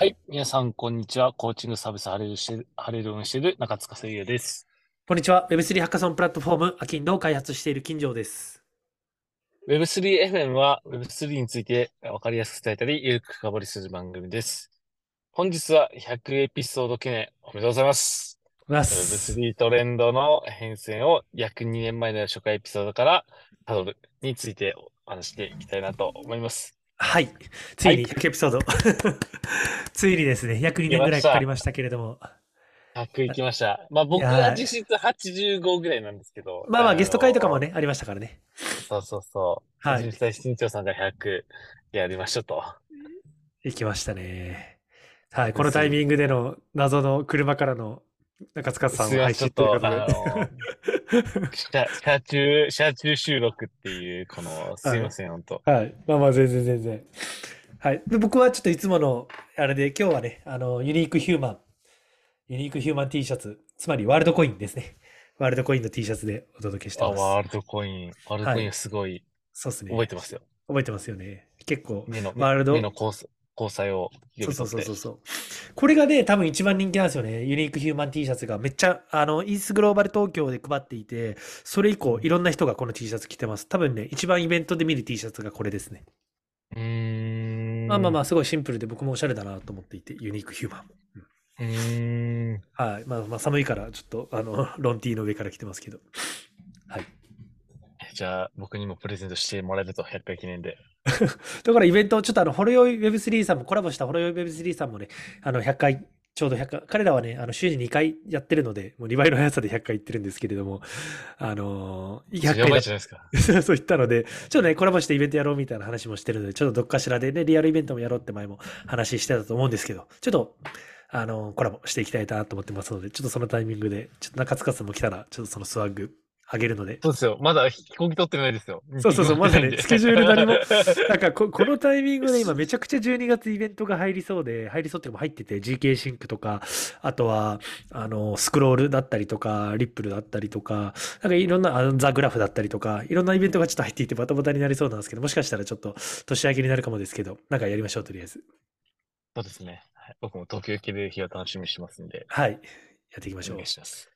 はい。皆さん、こんにちは。コーチングサービスハレルしてる、ハレルンしてる中塚誠也です。こんにちは。Web3 ハッカソンプラットフォーム、アキンドを開発している金城です。Web3FM は Web3 について分かりやすく伝えたり、ゆるく深掘りする番組です。本日は100エピソード記念おめでとうございます。ます Web3 トレンドの変遷を約2年前の初回エピソードからたどるについてお話していきたいなと思います。はい。ついに100エピソード。ついにですね、約2年ぐらいかかりましたけれども。100いきました。まあ僕は実質85ぐらいなんですけど。まあまあゲスト会とかもね、ありましたからね。そうそうそう。はい。実際新潮さんが100やりましょうと。いきましたね。はい。このタイミングでの謎の車からの中塚さん配信ということで。車中、車中収録っていう、この、すいません、本当。はい。まあまあ、全然全然。はい。で、僕はちょっといつもの、あれで、今日はね、あの、ユニークヒューマン、ユニークヒューマン T シャツ、つまりワールドコインですね。ワールドコインの T シャツでお届けしてます。あ、ワールドコイン。ワールドコインすごい。はい、そうですね。覚えてますよ。覚えてますよね。結構、目の、ワールド。目のコース。交際をそうそうそうそう。これがね、多分一番人気なんですよね。ユニークヒューマン T シャツがめっちゃ、あの、イースグローバル東京で配っていて、それ以降、いろんな人がこの T シャツ着てます。多分ね、一番イベントで見る T シャツがこれですね。うん。まあまあまあ、すごいシンプルで僕もおしゃれだなと思っていて、ユニークヒューマン。うん。はい。まあまあ、寒いから、ちょっと、あの、ロンティーの上から着てますけど。はい。じゃあ、僕にもプレゼントしてもらえると、100回記念で。だからイベント、ちょっとあの、ほろよい Web3 さんも、コラボしたほろよい Web3 さんもね、あの、100回、ちょうど100回、彼らはね、あの、週に2回やってるので、もう2倍の速さで100回行ってるんですけれども、あのー、100回。やばいじゃないですか。そう言ったので、ちょっとね、コラボしてイベントやろうみたいな話もしてるので、ちょっとどっかしらでね、リアルイベントもやろうって前も話してたと思うんですけど、ちょっと、あのー、コラボしていきたいなと思ってますので、ちょっとそのタイミングで、ちょっと中塚さんも来たら、ちょっとそのスワッグあげるので。そうですよ。まだ飛行機取ってないですよ。そうそうそう、まだね、スケジュール何も。なんかこ、このタイミングで今めちゃくちゃ12月イベントが入りそうで、入りそうっていうか入ってて、GK シンクとか、あとは、あの、スクロールだったりとか、リップルだったりとか、なんかいろんな、あのザ・グラフだったりとか、いろんなイベントがちょっと入っていてバタバタになりそうなんですけど、もしかしたらちょっと年明けになるかもですけど、なんかやりましょう、とりあえず。そうですね。僕も東京行ける日を楽しみにしてますんで。はい。やっていきましょう。お願いします。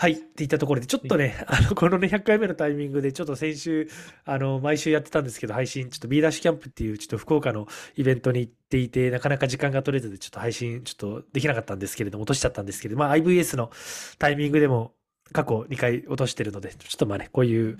はい。っていったところで、ちょっとね、あの、このね、100回目のタイミングで、ちょっと先週、あの、毎週やってたんですけど、配信、ちょっと B ダッシュキャンプっていう、ちょっと福岡のイベントに行っていて、なかなか時間が取れずで、ちょっと配信、ちょっとできなかったんですけれども、落としちゃったんですけど、まあ、IVS のタイミングでも、過去2回落としてるので、ちょっとまあね、こういう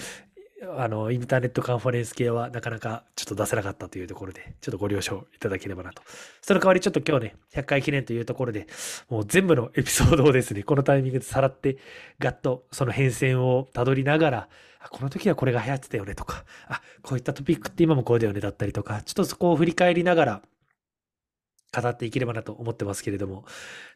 あの、インターネットカンファレンス系はなかなかちょっと出せなかったというところで、ちょっとご了承いただければなと。その代わりちょっと今日ね、100回記念というところで、もう全部のエピソードをですね、このタイミングでさらって、ガッとその変遷をたどりながら、この時はこれが流行ってたよねとか、あ、こういったトピックって今もこうだよねだったりとか、ちょっとそこを振り返りながら、語っていければなと思ってますけれども。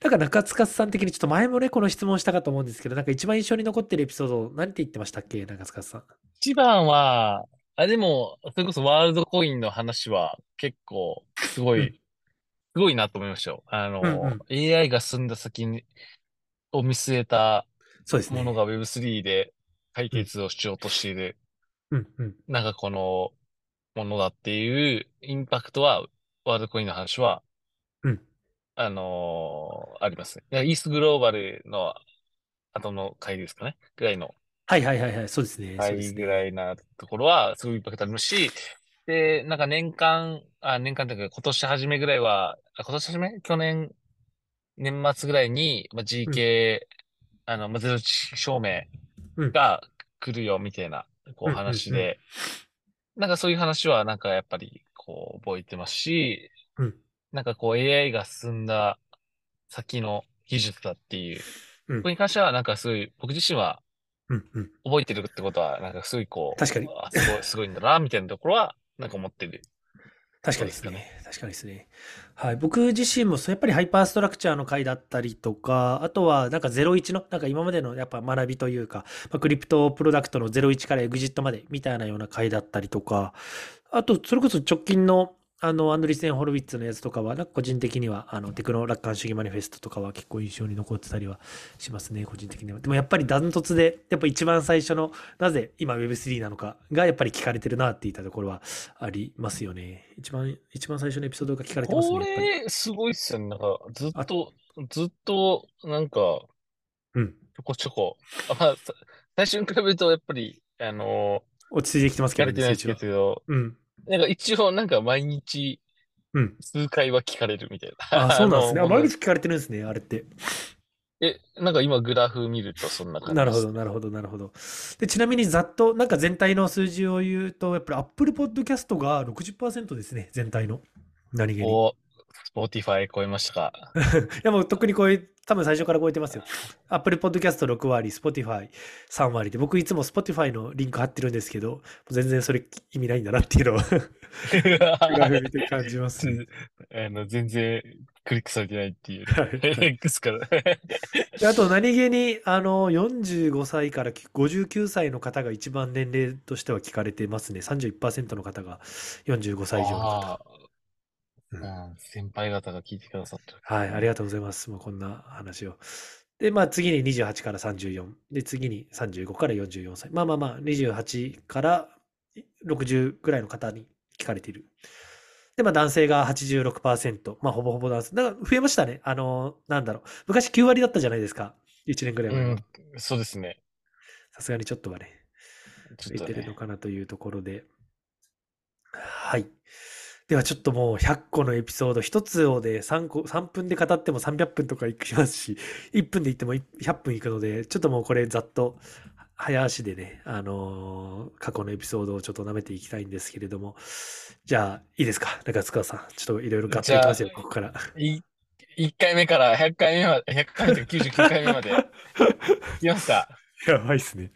なんか中塚さん的にちょっと前もね、この質問したかと思うんですけど、なんか一番印象に残ってるエピソード、何て言ってましたっけ？中塚さん。一番は、あ、でも、それこそワールドコインの話は結構、すごい、すごいなと思いましたよ。あの、うんうん、AI が進んだ先に、を見据えたものが Web3 で解決をしようとしている、うんうん、なんかこのものだっていうインパクトは、ワールドコインの話はうん。あのーあります。ね。イースグローバルの後の回ですかね。ぐらいの。はいはいはいはい、そうですね。そうで回すぐらいなところは、すごいインパクトありますし、で、なんか年間、あ、年間というか今年初めぐらいは、あ、今年初め？去年、年末ぐらいに、まあ、GK、あの、まあ、ゼロ証明が来るよ、みたいな、こう話で、なんかそういう話は、なんかやっぱり、こう、覚えてますし、うんなんかこう AI が進んだ先の技術だっていう、うん、ここに関してはなんかすごい、僕自身はうんうん、覚えてるってことは、なんかすごいこう、確かに。すごい、すごいんだな、みたいなところは、なんか思ってる。確かにですね。確かにですね。はい。僕自身も、やっぱりハイパーストラクチャーの回だったりとか、あとは、なんか01の、なんか今までのやっぱ学びというか、まあ、クリプトプロダクトの01からエグジットまでみたいなような回だったりとか、あと、それこそ直近のあの、アンドリーセン・ホロウィッツのやつとかは、なんか個人的には、あの、テクノ楽観主義マニフェストとかは結構印象に残ってたりはしますね、個人的には。でもやっぱりダントツで、やっぱ一番最初の、なぜ今 Web3 なのかがやっぱり聞かれてるなって言ったところはありますよね。一番、一番最初のエピソードが聞かれてますね。これ、すごいっすよね。なんか、ずっと、ずっと、なんか、うん。ちょこちょこ。あ最初に比べると、やっぱり、あの落ち着いてきてます聞けどね、成長けど、うん。なんか一応、なんか毎日、うん。数回は聞かれるみたいな。あ、そうなんですね。あ、の毎日聞かれてるんですね、あれって。え、なんか今グラフ見るとそんな感じなるほど、なるほど、なるほど。で、ちなみにざっと、なんか全体の数字を言うと、やっぱり Apple Podcast が60%ですね、全体の。何気に。いお、Spotify 超えましたか。や、もう特にこういう、多分最初から超えてますよ。Apple Podcast6 割、Spotify3 割で、僕いつも Spotify のリンク貼ってるんですけど、全然それ意味ないんだなっていうのを感じますね。あの、全然クリックされてないっていう。はい X から。であと何気に、あの、45歳から59歳の方が一番年齢としては聞かれてますね。31%の方が45歳以上の方。うん、先輩方が聞いてくださってる。はい、ありがとうございます。もうこんな話を。で、まあ次に28から34。で、次に35から44歳。まあまあまあ、28から60ぐらいの方に聞かれている。で、まあ男性が86%。まあほぼほぼ男性。だから増えましたね。あの、なんだろう。昔9割だったじゃないですか。1年ぐらいう前は。ん、そうですね。さすがにちょっとはね、増えてるのね。かなというところで。はい。ではちょっともう100個のエピソード、1つをで3個、3分で語っても300分とかいきますし、1分で言っても100分いくので、ちょっともうこれざっと早足でね、あのー過去のエピソードをちょっと舐めていきたいんですけれども、じゃあいいですか？中塚さん。ちょっといろいろガッといきますよ、ここから。い1回目から100回目まで、100回目とか99回目まで。いきますか。やばいっすね。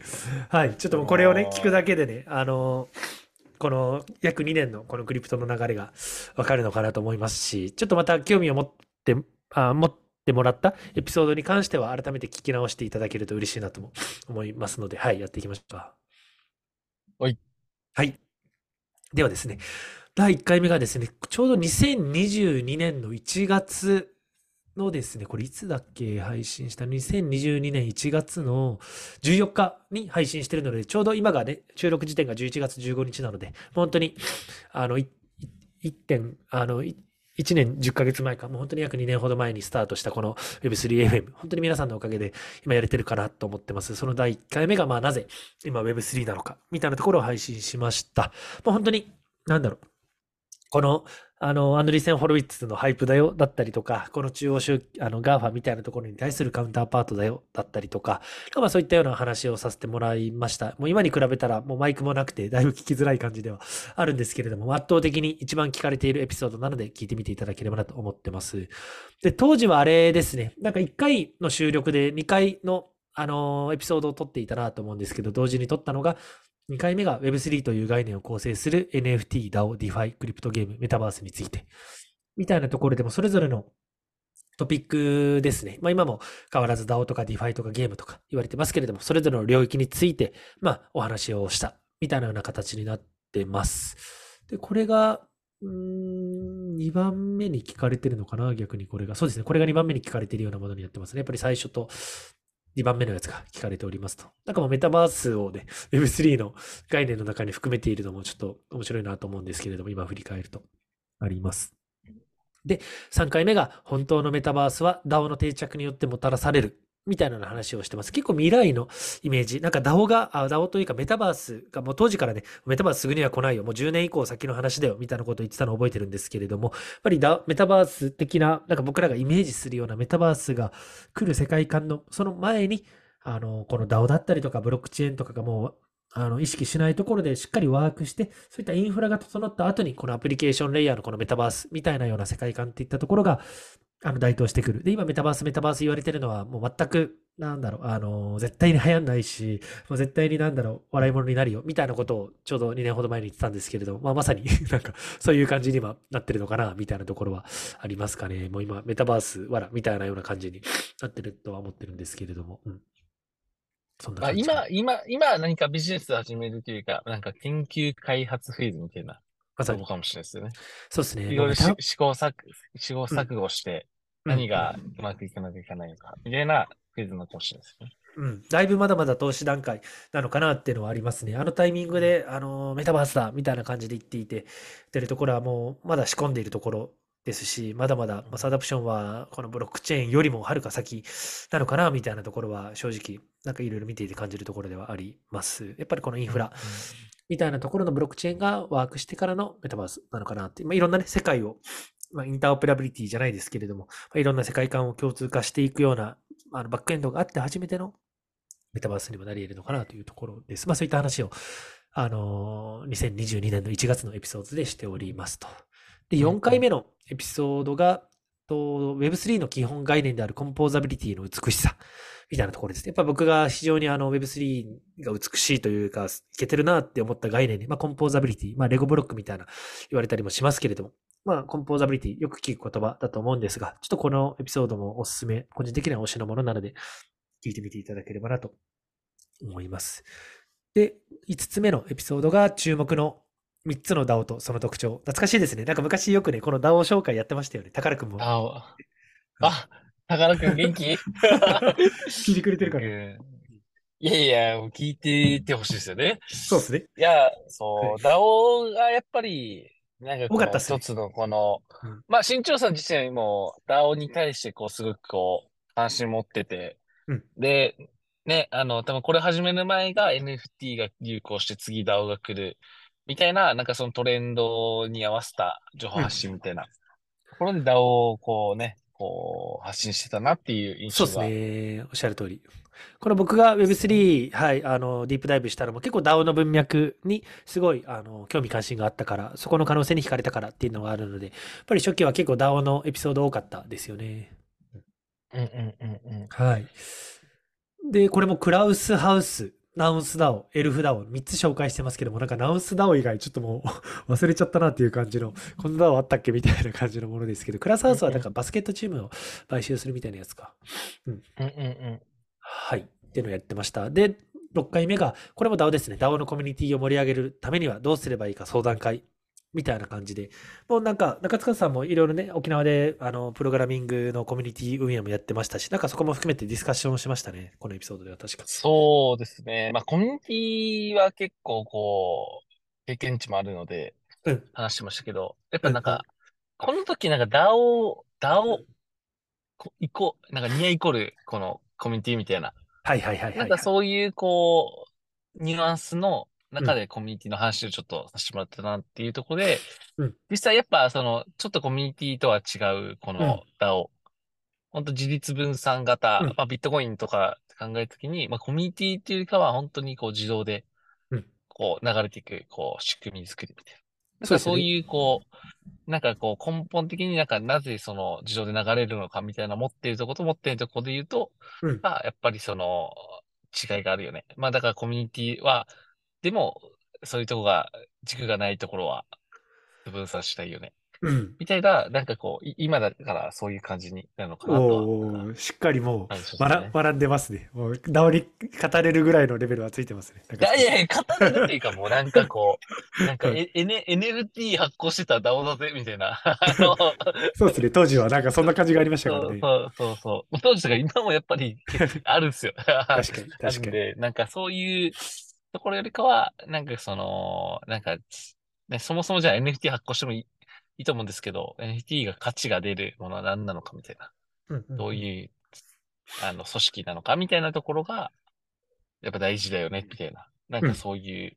はい。ちょっともうこれをね、聞くだけでね、あのーこの約2年のこのクリプトの流れがわかるのかなと思いますし、ちょっとまた興味を持って、あ持ってもらったエピソードに関しては改めて聞き直していただけると嬉しいなとも思いますので、はい、やっていきましょうか。はい。はい。ではですね、第1回目がですね、ちょうど2022年の1月のですね、これいつだっけ配信した2022年1月の14日に配信してるので、ちょうど今がね、収録時点が11月15日なので、本当に、あの、1点、あの、1年10ヶ月前か、もう本当に約2年ほど前にスタートしたこの Web3FM、本当に皆さんのおかげで今やれてるかなと思ってます。その第1回目が、まあなぜ今 Web3 なのか、みたいなところを配信しました。もう本当に、なんだろう。この、あの、アンドリーセン・ホロウィッツの hype だよ、だったりとか、この中央集、あの、ガーファみたいなところに対するカウンターパートだよ、だったりとか、まあそういったような話をさせてもらいました。もう今に比べたら、もうマイクもなくて、だいぶ聞きづらい感じではあるんですけれども、圧倒的に一番聞かれているエピソードなので、聞いてみていただければなと思ってます。で、当時はあれですね、なんか1回の収録で2回の、あのエピソードを撮っていたなと思うんですけど、同時に撮ったのが、2回目が Web3 という概念を構成する NFT、DAO、DeFi、クリプトゲーム、メタバースについて。みたいなところでもそれぞれのトピックですね。まあ今も変わらず DAO とか DeFi とかゲームとか言われてますけれども、それぞれの領域について、まあお話をしたみたいなような形になってます。で、これが、うん、2番目に聞かれてるのかな逆にこれが。そうですね。これが2番目に聞かれてるようなものになってますね。やっぱり最初と2番目のやつが聞かれておりますと。なんかもうメタバースをね、Web3 の概念の中に含めているのもちょっと面白いなと思うんですけれども、今振り返るとあります。で、3回目が本当のメタバースは DAO の定着によってもたらされる。みたいな話をしてます。結構未来のイメージ。なんか DAO が、DAO というかメタバースがもう当時からね、メタバースすぐには来ないよ。もう10年以降先の話だよ。みたいなことを言ってたのを覚えてるんですけれども、やっぱりメタバース的な、なんか僕らがイメージするようなメタバースが来る世界観の、その前に、あの、この DAO だったりとかブロックチェーンとかがもう、あの、意識しないところでしっかりワークして、そういったインフラが整った後に、このアプリケーションレイヤーのこのメタバースみたいなような世界観っていったところが、あの、台頭してくる。で、今メタバース、メタバース言われてるのは、もう全く、なんだろう、あの、絶対に流行んないし、もう絶対になんだろう、笑い物になるよ、みたいなことをちょうど2年ほど前に言ってたんですけれども、まあまさに なんか、そういう感じに今なってるのかな、みたいなところはありますかね。もう今、メタバース、わら、みたいなような感じになってるとは思ってるんですけれども、うん。そんなまあ、今、今、今何かビジネスを始めるというか、なんか研究開発フェーズみたいなまさに。そうかもしれないですよね。そうですね。いろいろしもうメタ試行錯試行錯誤して、うん何がうまくいかなきゃいけないのか、みたいなクイズのかもしれないですね。うん、だいぶまだまだ投資段階なのかなっていうのはありますね。あのタイミングで、あのメタバースだみたいな感じで言っていて、出るところはもうまだ仕込んでいるところですし、まだまだ mass adoption はこのブロックチェーンよりもはるか先なのかなみたいなところは正直、なんかいろいろ見ていて感じるところではあります。やっぱりこのインフラみたいなところのブロックチェーンが work してからのメタバースなのかなって、まあ、いろんなね、世界を、まあ、 interoperability じゃないですけれども、まあ、いろんな世界観を共通化していくようなあのバックエンドがあって初めてのメタバースにもなり得るのかなというところです。まあそういった話を、あのー2022年の1月のエピソードでしておりますと。で、うんうん4回目のエピソードが、と Web3 の基本概念であるコンポーザビリティの美しさみたいなところですね。やっぱ僕が非常にあの Web3 が美しいというか、いけてるなって思った概念で、まあコンポーザビリティ、まあレゴブロックみたいな言われたりもしますけれども、まあコンポーザビリティよく聞く言葉だと思うんですが、ちょっとこのエピソードもおすすめ、個人的には推しのものなので、聞いてみていただければなと思います。で、5つ目のエピソードが注目の3つの DAO とその特徴。懐かしいですね。なんか昔よくね、この DAO 紹介やってましたよね。宝くんもああ、宝くん元気？聞いてくれてるから。うんいやいや、聞いててほしいですよね。そうですね。いや、そう、ダオがやっぱり、なんか一つのこのうん、まあ、新潮さん自身もダオに対してこう、すごくこう、関心持っててうん、で、ね、あの、多分これ始める前が NFT が流行して次 DAO が来る、みたいな、なんかそのトレンドに合わせた情報発信みたいな、ところで DAO をこうね、こう、発信してたなっていう印そうで象が。すね。おっしゃる通り。この僕が Web3、はい、あの、ディープダイブしたのも結構 DAO の文脈にすごい、あの、興味関心があったから、そこの可能性に惹かれたからっていうのがあるので、やっぱり初期は結構 DAO のエピソード多かったですよね。うんうんうんうん。はい。で、これもクラウスハウス、ナウンスダオ、エルフダオ、3つ紹介してますけども、なんかナウンスダオ以外ちょっともう 忘れちゃったなっていう感じの、こんなダオあったっけみたいな感じのものですけど、クラウスハウスはなんかバスケットチームを買収するみたいなやつか。うんうんうん。はい。っていうのをやってました。で、6回目が、これも DAO ですね。DAO のコミュニティを盛り上げるためにはどうすればいいか相談会みたいな感じで、もうなんか中塚さんもいろいろね、沖縄であのプログラミングのコミュニティ運営もやってましたし、なんかそこも含めてディスカッションをしましたね。このエピソードでは確か。そうですね。まあ、コミュニティは結構こう、経験値もあるのでうん、話してましたけど、やっぱなんか、この時なんか DAO、DAO こイコ、なんかニアイコール、このコミュニティみたいな。はいはいはいはい。なんかそういうこう、ニュアンスの中でコミュニティの話をちょっとさせてもらったなっていうところでうん、実際やっぱその、ちょっとコミュニティとは違う、この DAO。本当自立分散型、うんまあビットコインとか考えるときに、まあコミュニティっていうよりかは本当にこう自動でうん、こう流れていく、こう仕組み作りみたいな。なんかそういうこう、なんかこう根本的になんかなぜその自動で流れるのかみたいな持っているところと持っているところで言うと、うんまあやっぱりその違いがあるよね。まあだからコミュニティは、でもそういうとこが軸がないところは分散したいよね。うん。みたいな、なんかこう、い今だからそういう感じになるのかなとは。おーしっかりもうね学学んでますね。もう DAO に語れるぐらいのレベルはついてますね。いやいや語れるっていうかもうなんかこう、なんか、え N、NFT 発行してたら DAO だぜ、みたいな。そうですね。当時はなんかそんな感じがありましたからね。そうそうそうそう。当時とか今もやっぱりあるんですよ。確かに、あ確るかに。んで、なんかそういうところよりかは、なんかその、なんか、ね、そもそもじゃあ NFT 発行してもいいいいと思うんですけど、NFT が価値が出るものは何なのかみたいな。うんうんどういう、あの、組織なのかみたいなところが、やっぱ大事だよね、みたいな。なんうんかそういうと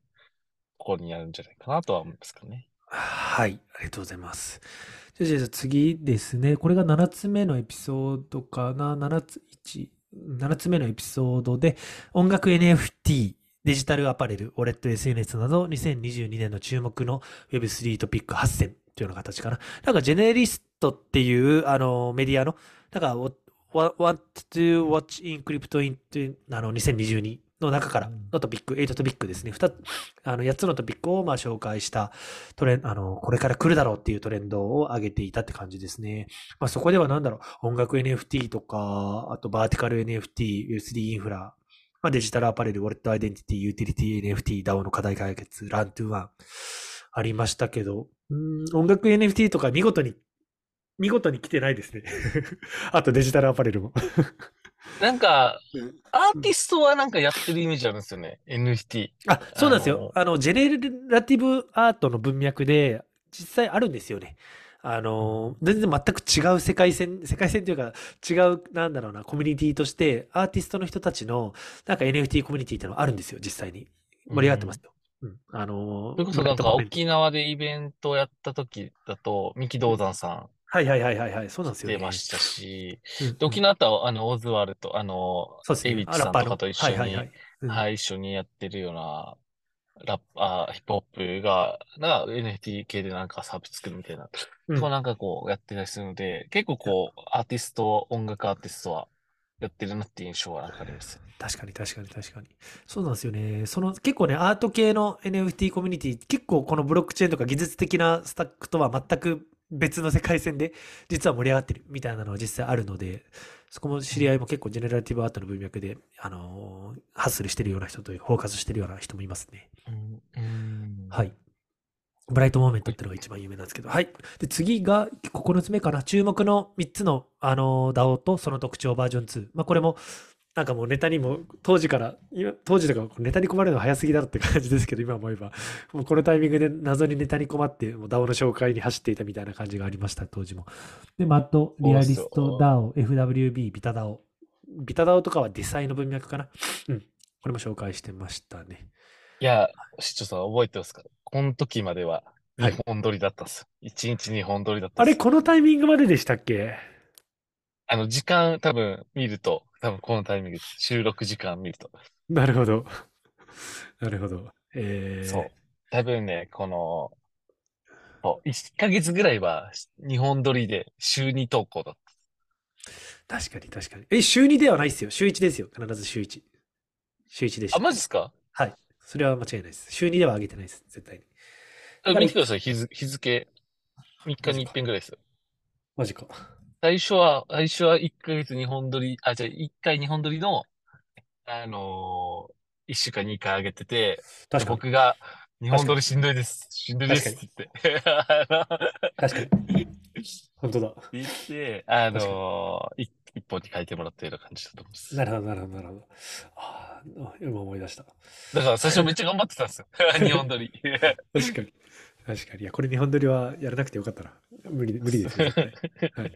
ころになるんじゃないかなとは思いますかね。はい、ありがとうございます。じゃあ、じゃあ次ですね。これが7つ目のエピソードかな。7つ、1、7つ目のエピソードで、音楽 NFT、デジタルアパレル、ウォレット SNS など、2022年の注目の Web3 トピック8選というような形かな。なんか、ジェネリストっていう、あの、メディアの、なんか、What to Watch in Crypto in あの2022の中からのトピック、8トピックですね。2あの8つのトピックをまあ紹介したトレンあの、これから来るだろうっていうトレンドを上げていたって感じですね。まあそこではなんだろう、音楽 NFT とか、あと vertical NFT、Web3 インフラ、まあデジタルアパレル、ウォレットアイデンティティ、ユーティリティ NFT、DAO の課題解決、 Learn to Earn。ありましたけど、うん音楽 NFT とか見事に、見事に来てないですね。あとデジタルアパレルも。なんか、アーティストはなんかやってるイメージあるんですよね。NFT。あ、そうなんですよ。あの、 generative art の文脈で、実際あるんですよね。あの、全然全く違う世界線、世界線というか、違う、なんだろうな、コミュニティとして、アーティストの人たちの、なんか NFT コミュニティっていうのがあるんですよ、実際に。盛り上がってますよ。うん。あのそれこそなんか沖縄でイベントをやった時だと、三木道山さん。はいはいはいはいはい、そうなんですよね。出ましたし、うん、沖縄とあの、オズワルド、あの、そうですね、エビッチさんとかと一緒に、はい、はいはい、一緒にやってるような、ラッパー、ヒップホップが、なんか NFT 系でなんかサービス作るみたいな、うん、そうなんかこうやってたりするので、結構こう、アーティスト、音楽アーティストはやってるなっていう印象はなんかあります。確かに確かに確かに。そうなんですよね。その結構ね、アート系の NFT コミュニティ、結構このブロックチェーンとか技術的なスタックとは全く別の世界線で実は盛り上がってるみたいなのは実際あるので、そこも知り合いも結構ジェネラティブアートの文脈で、あのー、ハッスルしてるような人という、フォーカスしてるような人もいますね。はい。ブライトモーメントっていうのが一番有名なんですけど、はい。で、次が9つ目かな。注目の3つの、あのー、DAO とその特徴バージョン2。まあ、これも、なんかもうネタにも、当時から、今当時とかネタに困るのは早すぎだろって感じですけど、今思えば、もうこのタイミングで謎にネタに困って、もう DAO の紹介に走っていたみたいな感じがありました、当時も。で、マット、リアリスト DAO、FWB、ビタ DAO。ビタ DAO とかはディサイの文脈かな？うん。これも紹介してましたね。いや、市長さん覚えてますか？この時までは2本撮りだったんですよ。はい、1日2本撮りだったあれ、このタイミングまででしたっけ？あの、時間多分見ると、多分このタイミング、収録時間見ると。なるほど。なるほど。えー、そう。多分ね、この、1ヶ月ぐらいは日本撮りで週2投稿だった。確かに確かに。え、週2ではないですよ。週1ですよ。必ず週1。週1でした。あ、マジっすか？はい。それは間違いないです。週2では上げてないです。絶対に。見てください。日付、日付。3日に1遍ぐらいですよ。マジか。最初は、最初は1ヶ月2本撮り、あ、じゃあ1回2本撮りの、あのー、1週間2回上げてて、確か僕が、日本撮りしんどいです。しんどいですって言って。確かに。本当だ。言って、あのー、一本に書いてもらったような感じだと思います。なるほど、なるほど、なるほど。ああ、今思い出した。だから最初 めっちゃ頑張ってたんですよ。二本撮り。確かに。確かに。いや、これ二本撮りはやらなくてよかったな。無理、無理ですね。はい。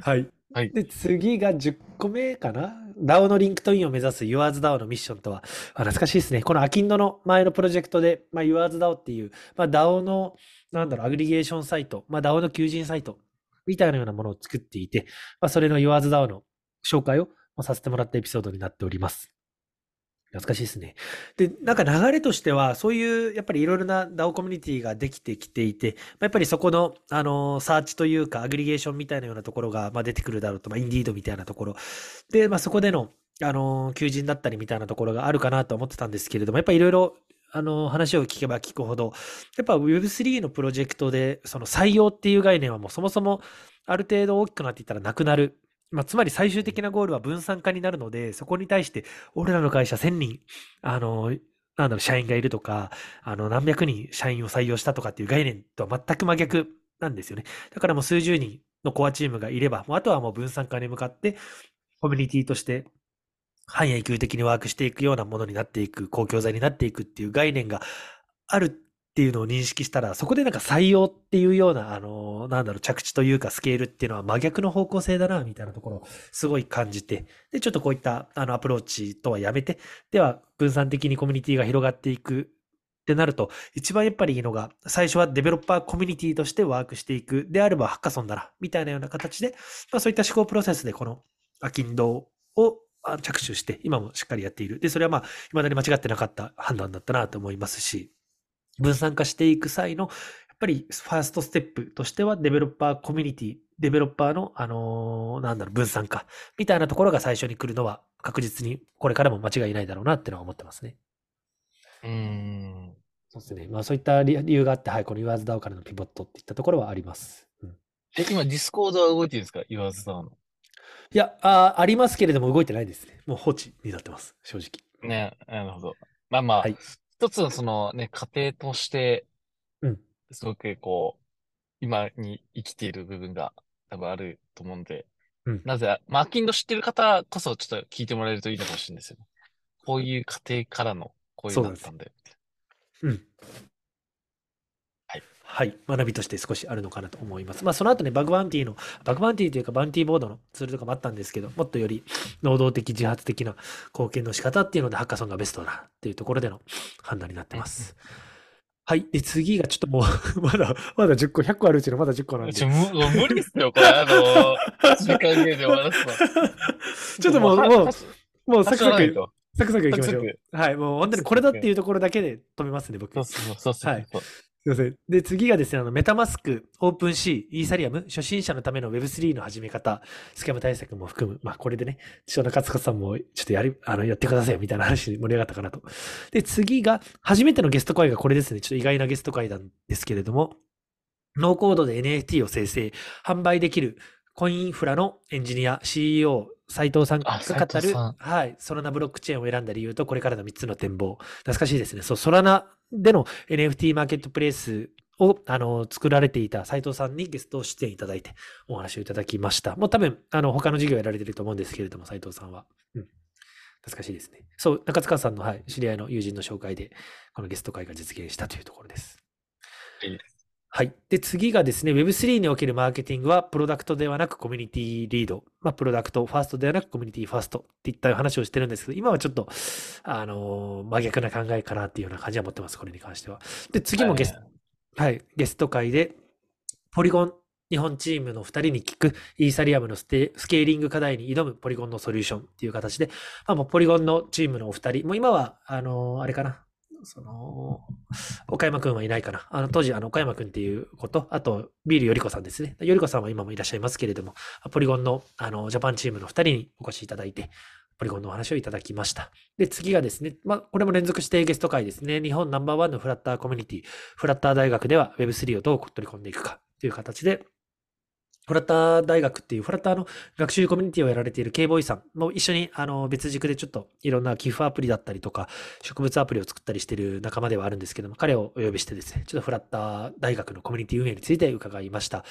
はい。はい、で、次が10個目かな ?DAO の LinkedIn を目指す YoursDAO のミッションとは、懐かしいですね。このアキンドの前のプロジェクトで、まあ、YoursDAO っていう、まあ、DAO の、なんだろう、アグリゲーションサイト、まあ、DAO の求人サイトみたいなようなものを作っていて、まあ、それの YoursDAO の紹介をさせてもらったエピソードになっております。懐かしいですね。で、なんか流れとしては、そういう、やっぱりいろいろな DAO コミュニティができてきていて、やっぱりそこの、あの、サーチというか、アグリゲーションみたいなようなところが、まあ、出てくるだろうと、まあ、インディードみたいなところ。で、まあ、そこでの、あの、求人だったりみたいなところがあるかなと思ってたんですけれども、やっぱりいろいろ、あの、話を聞けば聞くほど、やっぱ Web3 のプロジェクトで、その採用っていう概念はもうそもそもある程度大きくなっていったらなくなるまあ、つまり最終的なゴールは分散化になるので、そこに対して、俺らの会社1000人、あの、なんだろう、社員がいるとか、あの、何百人社員を採用したとかっていう概念とは全く真逆なんですよね。だからもう数十人のコアチームがいれば、もうあとはもう分散化に向かって、コミュニティとして半永久的にワークしていくようなものになっていく、公共財になっていくっていう概念があるっていうのを認識したら、そこでなんか採用っていうような、あの、なんだろう、着地というかスケールっていうのは真逆の方向性だな、みたいなところをすごい感じて、で、ちょっとこういったあのアプローチとはやめて、では分散的にコミュニティが広がっていくってなると、一番やっぱりいいのが、最初はデベロッパーコミュニティとしてワークしていく。であればハッカソンだな、みたいなような形で、まあそういった思考プロセスでこのアキンドを着手して、今もしっかりやっている。で、それはまあ、未だに間違ってなかった判断だったなと思いますし、分散化していく際の、やっぱりファーストステップとしては、デベロッパーコミュニティ、デベロッパーの、あのー、なんだろう、分散化みたいなところが最初に来るのは、確実にこれからも間違いないだろうなっていうのは思ってますね。うん。そうですね。まあそういった理由があって、はい、この YoursDAO からのピボットっていったところはあります。うん、え、今、ディスコードは動いてるんですか ?YoursDAO の。いやあ、ありますけれども動いてないですね。もう放置になってます、正直。ね、なるほど。まあまあ、はい、一つのそのね、過程として、すごくこう、今に生きている部分が多分あると思うんで、うんなぜ、まあ、アキンド知ってる方こそちょっと聞いてもらえるといいのかもしれないですよね。こういう過程からのこういうのだったんだよ。うん。はい。はい。学びとして少しあるのかなと思います。まあ、その後ね、バグバンティの、バグバンティというか、バンティボードのツールとかもあったんですけど、もっとより能動的、自発的な貢献の仕方っていうので、ハッカソンがベストだなっていうところでの判断になってます。はい。で、次がちょっともう、まだ、まだ10個、100個あるうちのまだ10個なんで。ちょ無無理っすよ、これ。あの、時間切れで終わらすの。ちょっともう、はもうは、もうサクサク。サクサクいきましょサうク。はい。もう本当にこれだっていうところだけで止めますね、僕。そうそうそうそう。はいすいません。で、次がですね、あの、 MetaMask、OpenSea、イーサリアム、初心者のための Web3 の始め方、スキャム対策も含む。まあ、これでね、千代田勝子さんも、ちょっとやり、あの、やってくださいよみたいな話に盛り上がったかなと。で、次が、初めてのゲスト回がこれですね。ちょっと意外なゲスト回なんですけれども、ノーコードで NFT を生成、販売できる、コインインフラのエンジニア、CEO、斉藤さんがあ語るはい、 Solana ブロックチェーンを選んだ理由と、これからの3つの展望。懐かしいですね。そう、 Solana での NFT マーケットプレイスを、あの、作られていた斉藤さんにゲスト出演いただいてお話をいただきました。もう多分、あの、他の授業やられてると思うんですけれども、斉藤さんは。うん。懐かしいですね。そう、中塚さんの、はい、知り合いの友人の紹介で、このゲスト会が実現したというところです。いいではい。で、次がですね、Web3 におけるマーケティングは、プロダクトではなくコミュニティリード。まあ、プロダクトファーストではなくコミュニティファーストっていった話をしてるんですけど、今はちょっと、あのー真逆な考えかなっていうような感じは持ってます、これに関しては。で、次もゲスト、はい、ゲスト会で、ポリゴン日本チームの2人に聞く、イーサリアムのステスケーリング課題に挑むポリゴンのソリューションっていう形で、まあ、もうポリゴンのチームのお二人、もう今は、あのーあれかな、その、岡山くんはいないかな。あの、当時、あの、岡山くんっていうこと、あと、ビールよりこさんですね。よりこさんは今もいらっしゃいますけれども、ポリゴンの、あの、ジャパンチームの2人にお越しいただいて、ポリゴンのお話をいただきました。で、次がですね、まあ、これも連続してゲスト会ですね。日本ナンバーワンのフラッターコミュニティ、フラッター大学では Web3 をどう取り込んでいくかという形で、フラッター大学っていうフラッターの学習コミュニティをやられている K ボーイさんも一緒にあの別軸でちょっといろんな寄付アプリだったりとか植物アプリを作ったりしている仲間ではあるんですけども彼をお呼びしてですねちょっとフラッター大学のコミュニティ運営について伺いました。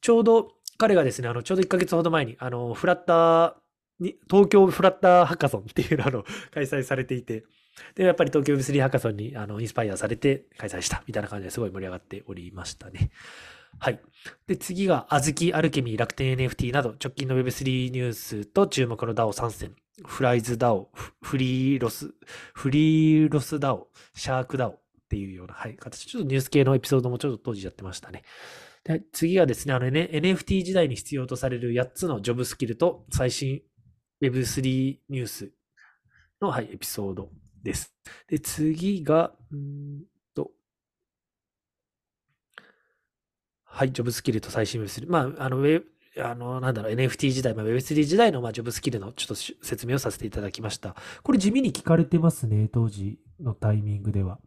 ちょうど彼がですねあのちょうど1ヶ月ほど前にあのフラッターに東京フラッターハカソンっていうのを開催されていてでやっぱり東京 Web3 ハカソンにあのインスパイアされて開催したみたいな感じですごい盛り上がっておりましたね。はい。で、次が、あずき、アルケミー、楽天 NFT など、直近の Web3 ニュースと注目の DAO3 選、フライズ DAO、フリーロス、フリーロス DAO、シャーク DAO っていうような、はい、形。ちょっとニュース系のエピソードもちょっと当時やってましたね。で次がですね、あの、ね、NFT 時代に必要とされる8つのジョブスキルと最新 Web3 ニュースの、はい、エピソードです。で、次が、と、はい、ジョブスキルと最新 Web3。まあ、あの、ウェあの、なんだろう、NFT 時代、まあ、Web3 時代の、まあ、ジョブスキルのちょっと説明をさせていただきました。これ地味に聞かれてますね、当時のタイミングでは。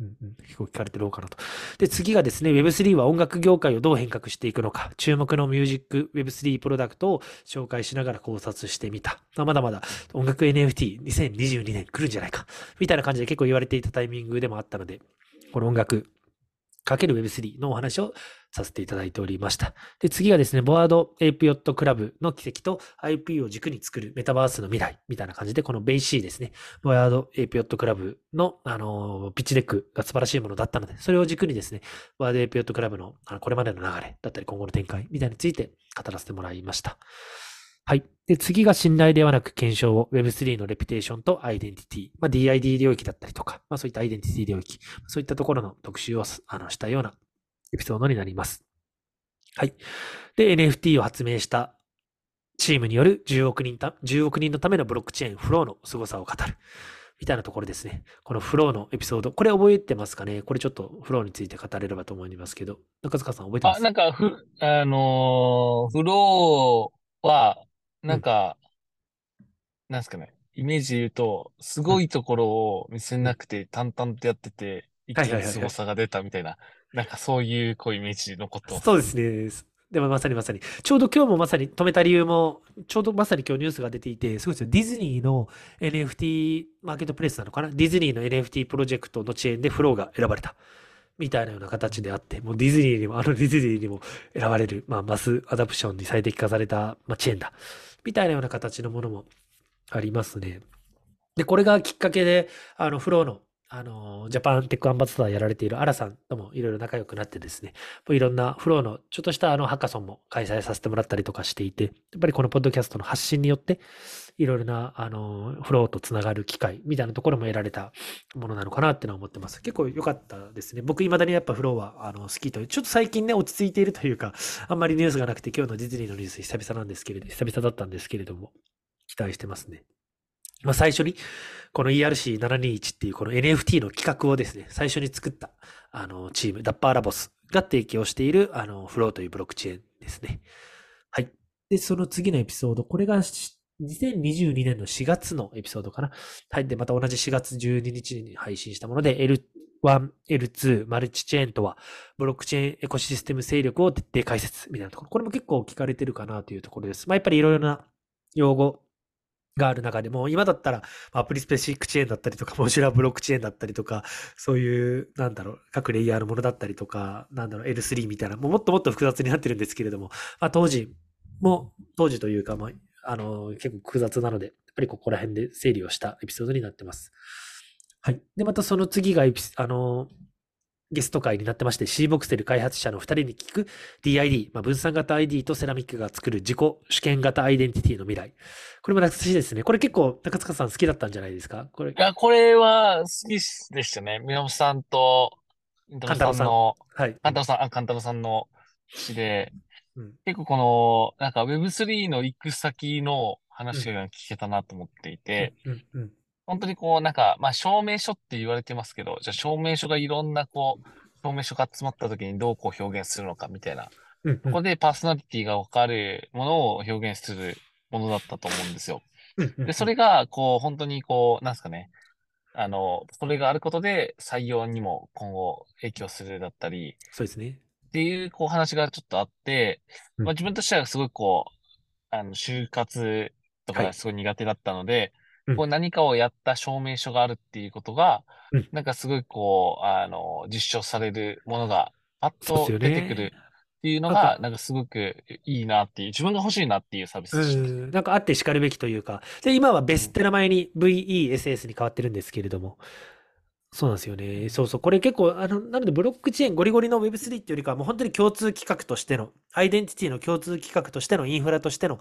うんうん、結構聞かれてる方かなと。で、次がですね、Web3 は音楽業界をどう変革していくのか、注目のミュージック Web3 プロダクトを紹介しながら考察してみた。ま、だまだ音楽 NFT2022 年来るんじゃないか、みたいな感じで結構言われていたタイミングでもあったので、この音楽かける Web3 のお話をさせていただいておりました。で、次がですね、 Bored Ape Yacht Club の軌跡と IP を軸に作るメタバースの未来みたいな感じで、この BAYC ですね、Bored Ape Yacht Club の、あのピッチデックが素晴らしいものだったので、それを軸にですね、 Bored Ape Yacht Club のあのこれまでの流れだったり今後の展開みたいについて語らせてもらいました。はい。で、次が信頼ではなく検証を Web3 のレピュテーションとアイデンティティ、まあ、DID 領域だったりとか、まあ、そういったアイデンティティ領域、そういったところの特集をあのしたようなエピソードになります。はい。で、NFT を発明したチームによる10億人た、10億人のためのブロックチェーン、フローの凄さを語る。みたいなところですね。このフローのエピソード。これ覚えてますかね？これちょっとフローについて語れればと思いますけど。中塚さん覚えてます？あ、なんか、ふ、あのーフローは、なんか、なんですかね、イメージで言うと、すごいところを見せなくて淡々とやってて、一気に凄さが出たみたいな、なんかそういう、こう、イメージのこと。そうですね。でもまさにまさに。ちょうど今日もまさに止めた理由も、ちょうどまさに今日ニュースが出ていて、すごいですよ。ディズニーの NFT マーケットプレイスなのかな？ディズニーの NFT プロジェクトのチェーンでフローが選ばれた。みたいなような形であって、もうディズニーにも、あのディズニーにも選ばれる、まあ、マスアダプションに最適化された、まあ、チェーンだ。みたいなような形のものもありますね。で、これがきっかけで、あの、フローの、あの、ジャパンテックアンバサダーやられているアラさんともいろいろ仲良くなってですね、いろんなフローのちょっとしたあのハッカソンも開催させてもらったりとかしていて、やっぱりこのポッドキャストの発信によって、いろいろな、あの、フローとつながる機会みたいなところも得られたものなのかなってのは思ってます。結構良かったですね。僕、未だにやっぱフローは、あの、好きという、ちょっと最近ね、落ち着いているというか、あんまりニュースがなくて、今日のディズニーのニュース久々なんですけれど、久々だったんですけれども、期待してますね。まあ、最初に、この ERC721 っていうこの NFT の企画をですね、最初に作った、あの、チーム、ダッパーラボスが提供している、あの、フローというブロックチェーンですね。はい。で、その次のエピソード、これが2022年の4月のエピソードかな。はい。で、また同じ4月12日に配信したもので、L1、L2、マルチチェーンとは、ブロックチェーンエコシステム勢力を徹底解説みたいなところ。これも結構聞かれてるかなというところです。まあ、やっぱりいろいろな用語がある中でも、今だったら、アプリスペシフィックチェーンだったりとか、モジュラブロックチェーンだったりとか、そういう、なんだろう、各レイヤーのものだったりとか、なんだろう、L3 みたいな、もうもっともっと複雑になってるんですけれども、まあ、当時も、当時というか、まあ、あの、結構複雑なので、やっぱりここら辺で整理をしたエピソードになってます。はい。で、またその次がエピス、あの、ゲスト会になってまして、C ボクセル開発者の2人に聞く DID、まあ、分散型 ID とセラミックが作る自己主権型アイデンティティの未来。これも懐かしいですね。これ結構高塚さん好きだったんじゃないですか？これい。や、これは好きでしたね。宮本さんと、勘太郎さんの、はい。勘太郎さん、あ、勘太郎さんの詩で、うん結構この、なんか Web3 の行く先の話が聞けたなと思っていて、うんうん本当にこう、なんか、まあ、証明書って言われてますけど、じゃあ証明書がいろんなこう、証明書が集まった時にどうこう表現するのかみたいな。ここでパーソナリティがわかるものを表現するものだったと思うんですよ。で、それが、こう、本当にこう、なんですかね。あの、それがあることで採用にも今後影響するだったり、そうですね。っていう、こう、話がちょっとあって、うん。まあ自分としてはすごいこう、あの、就活とかすごい苦手だったので、うん。こう何かをやった証明書があるっていうことが、うん。なんかすごいこう、あの、実証されるものがパッと出てくるっていうのが、なんかすごくいいなっていう、自分が欲しいなっていうサービスうでした。ん、なんかあって叱るべきというか、で、今はベスって名前に VESS に変わってるんですけれども、そうなんですよね。そうそう。これ結構、あの、なのでブロックチェーンゴリゴリの Web3 っていうよりかは、もう本当に共通規格としての、アイデンティティの共通規格としてのインフラとしての、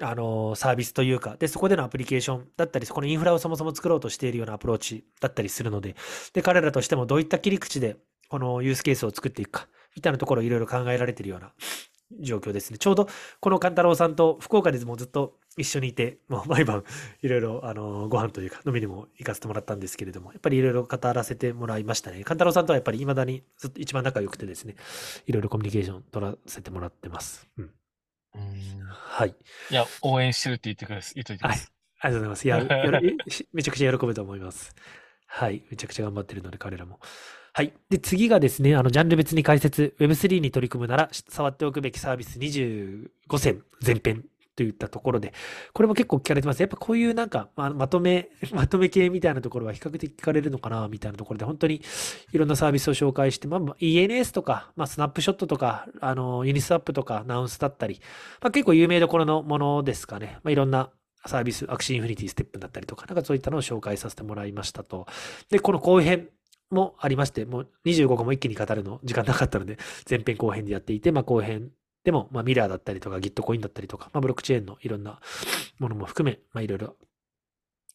あの、サービスというか、で、そこでのアプリケーションだったり、そこのインフラをそもそも作ろうとしているようなアプローチだったりするので、で、彼らとしてもどういった切り口で、このユースケースを作っていくか、みたいなところをいろいろ考えられているような状況ですね。ちょうど、この勘太郎さんと福岡でもずっと一緒にいて、もう毎晩いろいろ、あの、ご飯というか飲みにも行かせてもらったんですけれども、やっぱりいろいろ語らせてもらいましたね。勘太郎さんとはやっぱり未だにずっと一番仲良くてですね、いろいろコミュニケーション取らせてもらってます。うん。うんはい。いや、応援してるって言ってください。言っといてください。ありがとうございます。いや、めちゃくちゃ喜ぶと思います。はい。めちゃくちゃ頑張ってるので、彼らも。はい。で、次がですね、あの、ジャンル別に解説、Web3 に取り組むなら、触っておくべきサービス25選前編といったところで、これも結構聞かれてます。やっぱこういうなんか、ままとめ、まとめ系みたいなところは比較的聞かれるのかな、みたいなところで、本当にいろんなサービスを紹介して、まあ、ENS とか、まあ、スナップショットとか、あの、ユニスワップとか、ナウンスだったり、まあ、結構有名どころのものですかね。まあ、いろんなサービス、 Axie Infinity、STEPN だったりとか、なんかそういったのを紹介させてもらいましたと。で、この後編もありまして、もう25個も一気に語るの時間なかったので、前編後編でやっていて、まあ後編でも、まあ Mirror だったりとか、Git コインだったりとか、まあブロックチェーンのいろんなものも含め、まあいろいろ、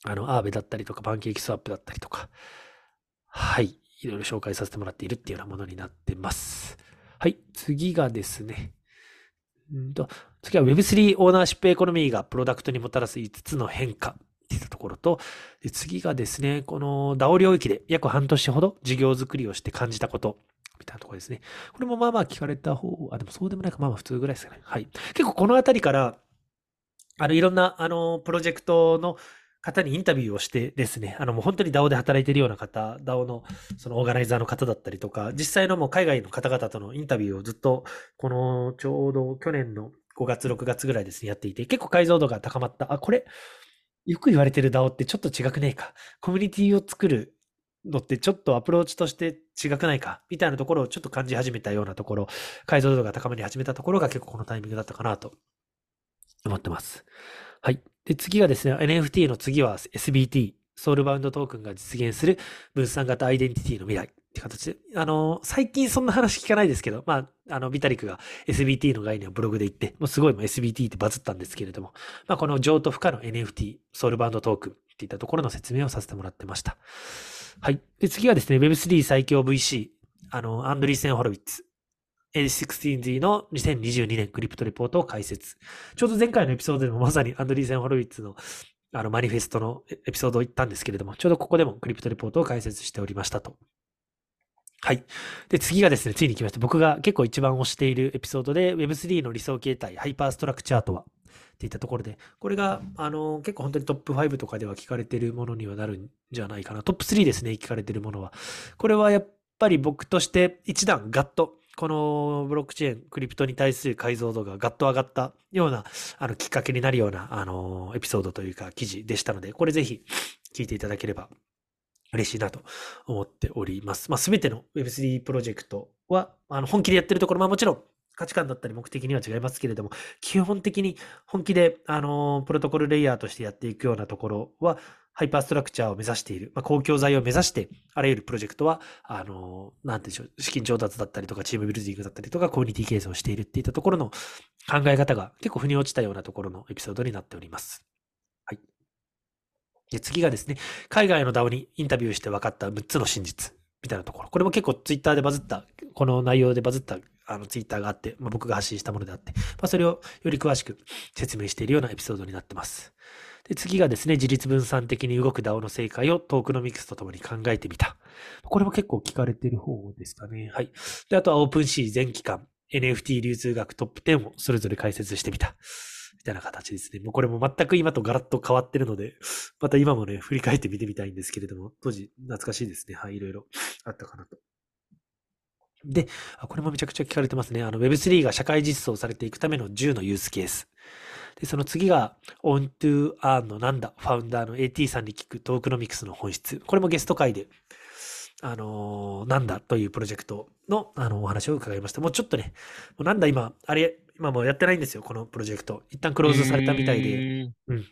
あの、 Aave だったりとか、 PancakeSwap だったりとか、はい、いろいろ紹介させてもらっているっていうようなものになってます。はい、次がですね、んと、次は Web3 オーナーシップエコノミーがプロダクトにもたらす5つの変化っていたところと、で次がですね、この DAO 領域で約半年ほど事業作りをして感じたこと、みたいなところですね。これもまあまあ聞かれた方、あ、でもそうでもないか、まあまあ普通ぐらいですかね。はい。結構このあたりから、あの、いろんな、あの、プロジェクトの方にインタビューをしてですね、あの、もう本当に DAO で働いてるような方、DAO のそのオーガナイザーの方だったりとか、実際のもう海外の方々とのインタビューをずっと、このちょうど去年の5月、6月ぐらいですね、やっていて、結構解像度が高まった。あ、これ、よく言われてる DAO ってちょっと違くねえか？コミュニティを作るのってちょっとアプローチとして違くないか？みたいなところをちょっと感じ始めたようなところ、解像度が高まり始めたところが結構このタイミングだったかなと思ってます。はい。で、次がですね、NFT の次は SBT、ソウルバウンドトークンが実現する分散型アイデンティティの未来って形で、あの、最近そんな話聞かないですけど、まあ、あの、ビタリクが SBT の概念をブログで言って、もうすごいも SBT ってバズったんですけれども、まあ、この譲渡不可の NFT、ソウルバンドトークっていったところの説明をさせてもらってました。はい。で、次はですね、Web3 最強 VC、あの、アンドリーセン・ホロウィッツ。A16Z の2022年クリプトレポートを解説。ちょうど前回のエピソードでもまさにアンドリーセン・ホロウィッツのあのマニフェストのエピソードを言ったんですけれども、ちょうどここでもクリプトレポートを解説しておりましたと。はい。で、次がですね、ついに来ました。僕が結構一番推しているエピソードで Web3 の理想形態、ハイパーストラクチャーとはっていったところで、これが、あの、結構本当にトップ5とかでは聞かれてるものにはなるんじゃないかな。トップ3ですね、聞かれてるものは。これはやっぱり僕として一段ガッと、このブロックチェーン、クリプトに対する解像度がガッと上がったような、あの、きっかけになるような、あの、エピソードというか記事でしたので、これぜひ聞いていただければ嬉しいなと思っております。まあ、すべての Web3 プロジェクトは、あの、本気でやってるところ、まあもちろん価値観だったり目的には違いますけれども、基本的に本気で、あの、プロトコルレイヤーとしてやっていくようなところは、ハイパーストラクチャーを目指している、まあ、公共財を目指して、あらゆるプロジェクトは、あの、なんていうんでしょう、資金調達だったりとか、チームビルディングだったりとか、コミュニティケースをしているっていったところの考え方が結構腑に落ちたようなところのエピソードになっております。で、次がですね、海外の DAO にインタビューして分かった6つの真実みたいなところ。これも結構ツイッターでバズった、この内容でバズったあのツイッターがあって、まあ、僕が発信したものであって、まあ、それをより詳しく説明しているようなエピソードになってます。で、次がですね、自律分散的に動く DAO の正解をトークノミクスとともに考えてみた。これも結構聞かれてる方ですかね。はい。で、あとは OpenSea 全期間、NFT 流通額トップ10をそれぞれ解説してみた。みたいな形ですね。もうこれも全く今とガラッと変わってるので、また今もね、振り返って見てみたいんですけれども、当時懐かしいですね。はい、いろいろあったかなと。で、あこれもめちゃくちゃ聞かれてますね。あの Web3 が社会実装されていくための10のユースケース。で、その次が On to Earn のなんだ、ファウンダーの AT さんに聞くトークノミクスの本質。これもゲスト会で、あのーなんだというプロジェクトの、あのお話を伺いました。もうちょっとね、もうなんだ今、あれ、今もうやってないんですよ、このプロジェクト。一旦クローズされたみたいで。で。うん。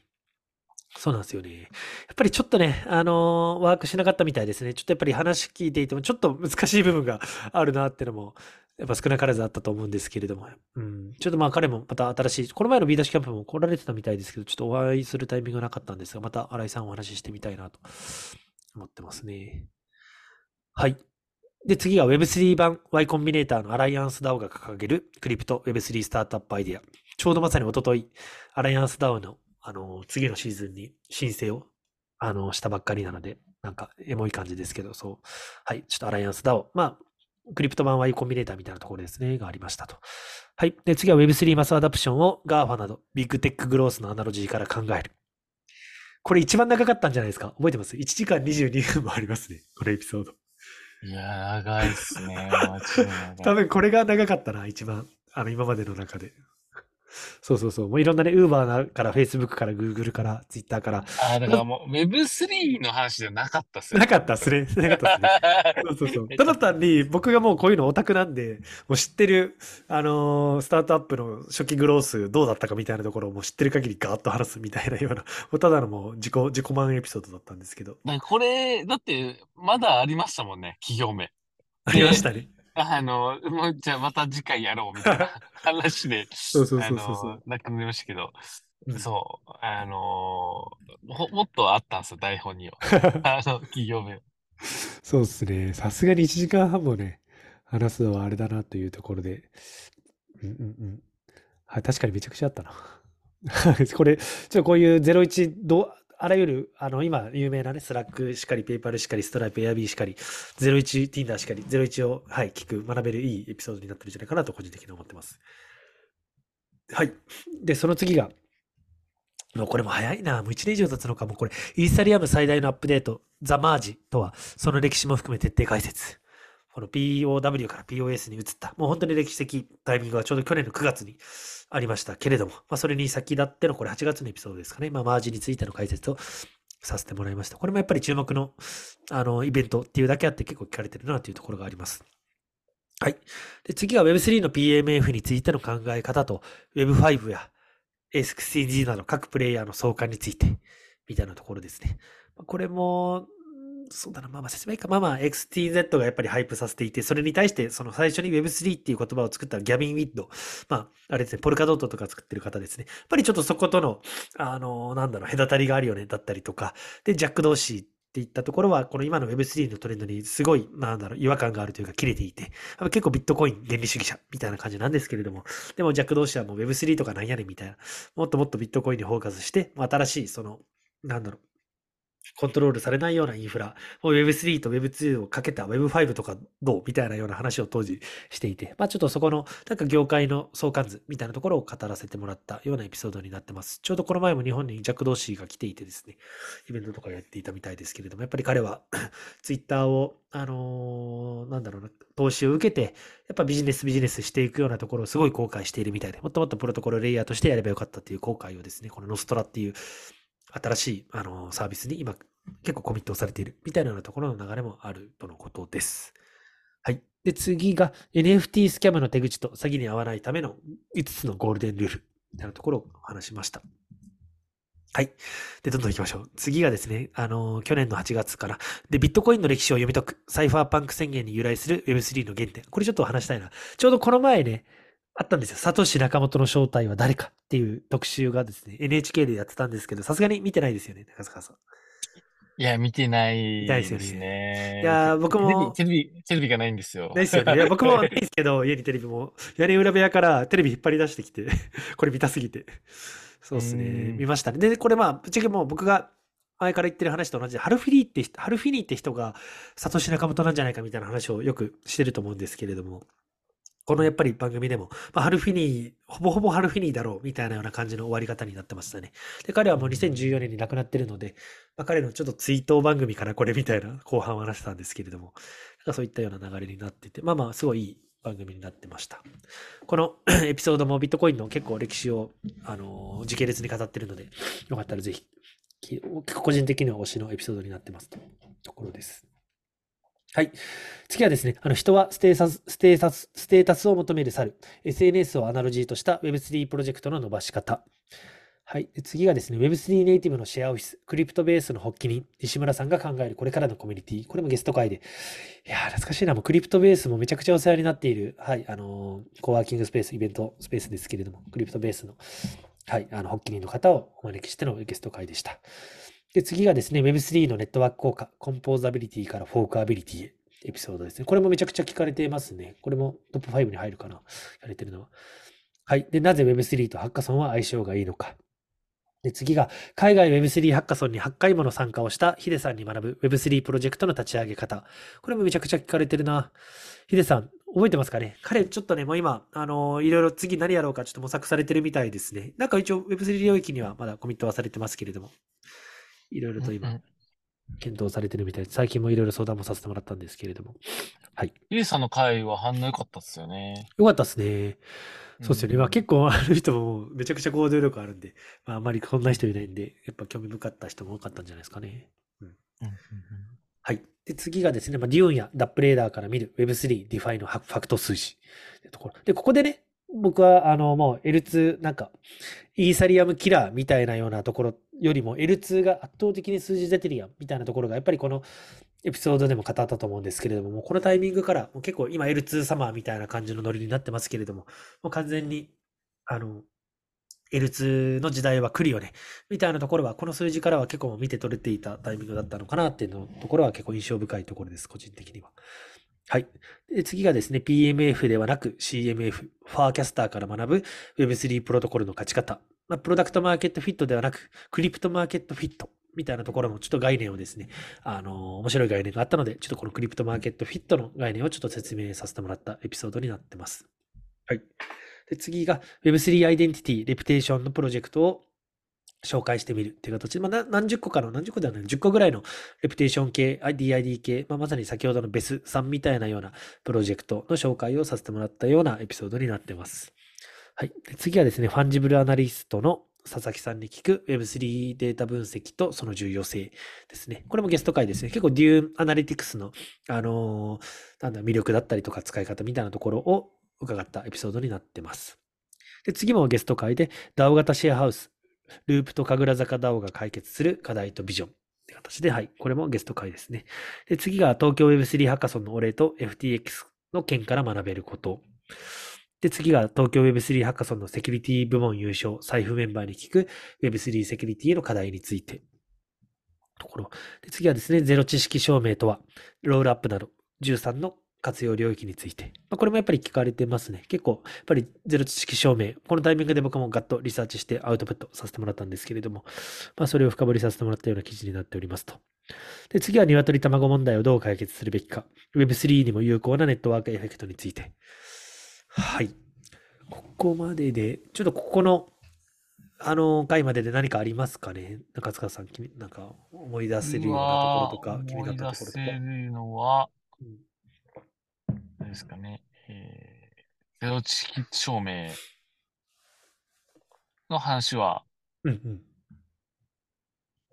そうなんですよね。やっぱりちょっとね、あのーワークしなかったみたいですね。ちょっとやっぱり話聞いていても、ちょっと難しい部分があるなっていうのも、やっぱ少なからずあったと思うんですけれども。うん。ちょっとまあ彼もまた新しい、この前の B ダッシュキャンプも来られてたみたいですけど、ちょっとお会いするタイミングがなかったんですが、また新井さんお話ししてみたいなと思ってますね。はい。で、次が Web3 版 Y Combinator の Alliance DAO が掲げるクリプト Web3 スタートアップアイデア。ちょうどまさに一昨日アライアンス DAO の、あの、次のシーズンに申請を、あの、したばっかりなので、なんか、エモい感じですけど、そう。はい。ちょっと Alliance DAO。まあ、クリプト版 Y コンビネーターみたいなところですね、がありましたと。はい。で、次は Web3 マスアダプションを GAFA など、ビッグテックグロースのアナロジーから考える。これ一番長かったんじゃないですか？覚えてます ?1 時間22分もありますね。このエピソード。いや、長いっすね。マジで長い多分これが長かったな、一番。あの、今までの中で。そうそうそう。もういろんなね、Uber から Facebook から Google から Twitter から。あー、だからもう Web3 の話じゃなかったっすよなかったっすね。なかったっすね。そうそうそう。ただ単に僕がもうこういうのオタクなんで、もう知ってる、あのースタートアップの初期グロースどうだったかみたいなところをもう知ってる限りガーッと話すみたいなような、もうただのもう自己、自己満エピソードだったんですけど。これ、だって、まだありましたもんね、企業名。ありましたね。あの、もうじゃあまた次回やろうみたいな 話で、そうそうあそうそうそうの、なくなりましたけど、うんそう、あのほもっとあったんですよ、台本には。あの、企業名。そうですね。さすがに1時間半もね、話すのはあれだなというところで。うんうんうん。はい、確かにめちゃくちゃあったな。これ、ちょっとこういう01どう、あらゆる、あの、今、有名なね、 Slack しかり、 PayPal しかり、 Stripe、エアビーしかり、01、Tinder しかり、01を、はい、聞く、学べるいいエピソードになってるんじゃないかなと、個人的に思ってます。はい。で、その次が、もうこれも早いな。もう1年以上経つのか。もうこれ、イーサリアム最大のアップデート、ザ・マージとは、その歴史も含め徹底解説。この POW から POS に移った、もう本当に歴史的タイミングはちょうど去年の9月にありましたけれども、まあ、それに先立ってのこれ8月のエピソードですかね。まあ、マージについての解説をさせてもらいました。これもやっぱり注目の、あの、イベントっていうだけあって結構聞かれてるなというところがあります。はい。で、次は Web3 の PMF についての考え方と Web5 や A16Z など各プレイヤーの相関について、みたいなところですね。これも、そうだな、まあまあ説明か。まあまあ XTZ がやっぱりハイプさせていて、それに対してその最初に Web3 っていう言葉を作ったギャビン・ウィッド。まあ、あれですね、ポルカドットとか作ってる方ですね。やっぱりちょっとそことの、あの、なんだろう、隔たりがあるよね、だったりとか。で、ジャック・ドーシーっていったところは、この今の Web3 のトレンドにすごい、なんだろう、違和感があるというか、切れていて、結構ビットコイン原理主義者みたいな感じなんですけれども、でもジャック同士はもう Web3 とかなんやねんみたいな、もっともっとビットコインにフォーカスして、新しい、その、なんだろう、コントロールされないようなインフラ、Web3 と Web2 をかけた Web5 とかどうみたいなような話を当時していて、まあちょっとそこのなんか業界の相関図みたいなところを語らせてもらったようなエピソードになってます。ちょうどこの前も日本にジャック・ドーシーが来ていてですね、イベントとかやっていたみたいですけれども、やっぱり彼は Twitter を、あのー、なんだろうな、投資を受けて、やっぱビジネスビジネスしていくようなところをすごい後悔しているみたいで、もっともっとプロトコルレイヤーとしてやればよかったっていう後悔をですね、このノストラっていう新しい、あの、サービスに今、結構コミットをされているみたいなところの流れもあるとのことです。はい。で、次が NFT スキャムの手口と詐欺に遭わないための5つのゴールデンルールみたいなところを話しました。はい。で、どんどん行きましょう。次がですね、あの去年の8月から、で、ビットコインの歴史を読み解く、サイファーパンク宣言に由来する Web3 の原点。これちょっと話したいな。ちょうどこの前ね、あったんですよ。サトシ仲本の正体は誰かっていう特集がですね、NHK でやってたんですけど、さすがに見てないですよね、高塚さん。いや、見てないですね。ねいや、僕も。テレビ、テレビがないんですよ。ないですよね。いや、僕も ないですけど、家にテレビも、屋根裏部屋からテレビ引っ張り出してきて、これ見たすぎて。そうですね。見ましたね。で、これまあ、ぶっちゃけもう僕が前から言ってる話と同じで、ハルフィニーって、ハルフィニーって人が、サトシ仲本なんじゃないかみたいな話をよくしてると思うんですけれども、このやっぱり番組でも、まあ、ハルフィニー、ほぼほぼハルフィニーだろうみたいなような感じの終わり方になってましたね。で、彼はもう2014年に亡くなってるので、まあ、彼のちょっと追悼番組からこれみたいな後半を話したんですけれども、なんかそういったような流れになってて、まあまあ、すごいいい番組になってました。この エピソードもビットコインの結構歴史を、あのー、時系列に語ってるので、よかったらぜひ、個人的には推しのエピソードになってますとところです。はい。次はですね、あの人はステータス、ステータス、ステータスを求める猿、SNS をアナロジーとした Web3 プロジェクトの伸ばし方。はい。次がですね、Web3 ネイティブのシェアオフィス、クリプトベースの発起人、西村さんが考えるこれからのコミュニティ。これもゲスト回で。いやー、懐かしいな。もうクリプトベースもめちゃくちゃお世話になっている、はい、あのー、コワーキングスペース、イベントスペースですけれども、クリプトベースの、はい、あの、発起人の方をお招きしてのゲスト会でした。で、次がですね、Web3 のネットワーク効果、コンポーザビリティからフォークアビリティ。エピソードですね。これもめちゃくちゃ聞かれていますね。これもトップ5に入るかな。やれてるのは。はい。で、なぜ Web3 とハッカソンは相性がいいのか。で、次が、海外 Web3 ハッカソンに8回もの参加をしたヒデさんに学ぶ Web3 プロジェクトの立ち上げ方。これもめちゃくちゃ聞かれてるな。ヒデさん、覚えてますかね？彼、ちょっとね、もう今、あのー、いろいろ次何やろうかちょっと模索されてるみたいですね。なんか一応 Web3 領域にはまだコミットはされてますけれども。いろいろと今、検討されてるみたいで、最近もいろいろ相談もさせてもらったんですけれども。はい。ゆうさんの回は反応良かったっすよね。良かったっすね。そうっすよね。まあ結構ある人もめちゃくちゃ行動力あるんで、まああまりこんな人いないんで、やっぱ興味深かった人も多かったんじゃないですかね。うん。うんはい。で、次がですね、まあ、デューンやダップレーダーから見る Web3、DeFi のファクト数字。で、ここでね、僕は、あの、もう L2、なんか、イーサリアムキラーみたいなようなところよりも L2 が圧倒的に数字出てるやん、みたいなところが、やっぱりこのエピソードでも語ったと思うんですけれども、もうこのタイミングから、もう結構今 L2 サマーみたいな感じのノリになってますけれども、もう完全に、あの、L2 の時代は来るよね、みたいなところは、この数字からは結構見て取れていたタイミングだったのかなっていうのところは結構印象深いところです、個人的には。はい。で次がですね、PMF ではなく CMF、ファーキャスターから学ぶ Web3 プロトコルの勝ち方。まあ、プロダクトマーケットフィットではなく、クリプトマーケットフィットみたいなところのちょっと概念をですね、あのー、面白い概念があったので、ちょっとこのクリプトマーケットフィットの概念をちょっと説明させてもらったエピソードになってます。はい。で次が Web3 アイデンティティ、レプテーションのプロジェクトを紹介してみるっていう形で、まあ、何十個かの、何十個ではない、10個ぐらいのレプテーション系、DID 系、まあ、まさに先ほどのベスさんみたいなようなプロジェクトの紹介をさせてもらったようなエピソードになってます。はい。次はですね、ファンジブルアナリストの佐々木さんに聞く Web3 データ分析とその重要性ですね。これもゲスト回ですね。結構 Dune Analytics の、あのーなんだ、魅力だったりとか使い方みたいなところを伺ったエピソードになってます。で、次もゲスト回で DAO 型シェアハウス、 Roopt 神楽坂 DAO が解決する課題とビジョンって形で、はい、これもゲスト会ですね。で、次が東京 Web3 ハッカソンのお礼と FTX の件から学べること。で、次が東京 Web3 ハッカソンのセキュリティ部門優勝、財布メンバーに聞く Web3 セキュリティの課題について。ところ。で、次はですね、ゼロ知識証明とは、ロールアップなど13の活用領域について。まあ、これもやっぱり聞かれてますね。結構、やっぱりゼロ知識証明、このタイミングで僕もガッとリサーチしてアウトプットさせてもらったんですけれども、まあ、それを深掘りさせてもらったような記事になっておりますと。で、次は鶏卵問題をどう解決するべきか。Web3 にも有効なネットワークエフェクトについて。はい。ここまでで、ちょっとここの、あの回までで何かありますかね？中塚さん、君なんか思い出せるようなところとか、気になったところとか。思い出せるのは、うん何ですかね、えー、ゼロ知識証明の話はうんうん。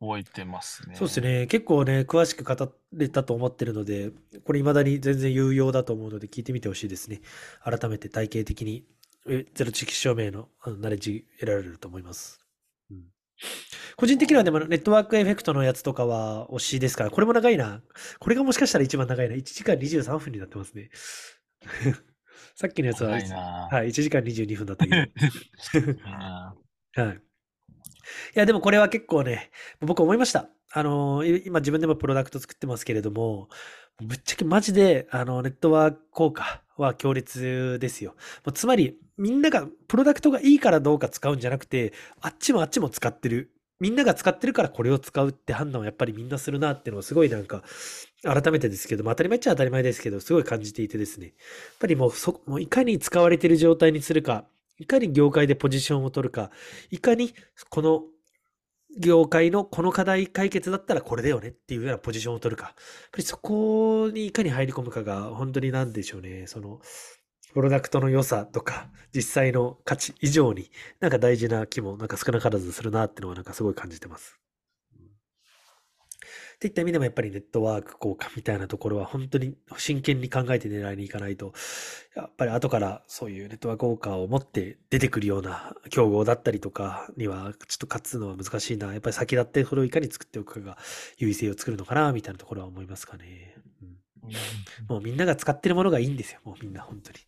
覚えてますね。そうですね。結構ね、詳しく語れたと思ってるので、これ未だに全然有用だと思うので聞いてみてほしいですね。改めて体系的にえゼロ知識証明のナレッジ得られると思います。うん個人的にはでもネットワークエフェクトのやつとかは推しですから、これも長いな。これがもしかしたら一番長いな。1時間23分になってますね。さっきのやつは、はい、1時間22分だったけど。う んはい。いや、でもこれは結構ね、僕思いました。あの、い今自分でもプロダクト作ってますけれども、ぶっちゃけマジで、あの、ネットワーク効果は強烈ですよ。つまり、みんなが、プロダクトがいいからどうか使うんじゃなくて、あっちもあっちも使ってる。みんなが使ってるからこれを使うって判断をやっぱりみんなするなっていうのをすごいなんか、改めてですけど、まあ当たり前っちゃ当たり前ですけど、すごい感じていてですね。やっぱりもうそ、もういかに使われてる状態にするか、いかに業界でポジションを取るか、いかにこの業界のこの課題解決だったらこれだよねっていうようなポジションを取るか。やっぱりそこにいかに入り込むかが本当になんでしょうね。その、プロダクトの良さとか、実際の価値以上に、なんか大事な気もなんか少なからずするなっていうのはなんかすごい感じてます。っていった意味でもやっぱりネットワーク効果みたいなところは本当に真剣に考えて狙いに行かないと、やっぱり後からそういうネットワーク効果を持って出てくるような競合だったりとかにはちょっと勝つのは難しいな。やっぱり先立ってそれをいかに作っておくかが優位性を作るのかな、みたいなところは思いますかね。うんもうみんなが使ってるものがいいんですよ。もうみんな本当に。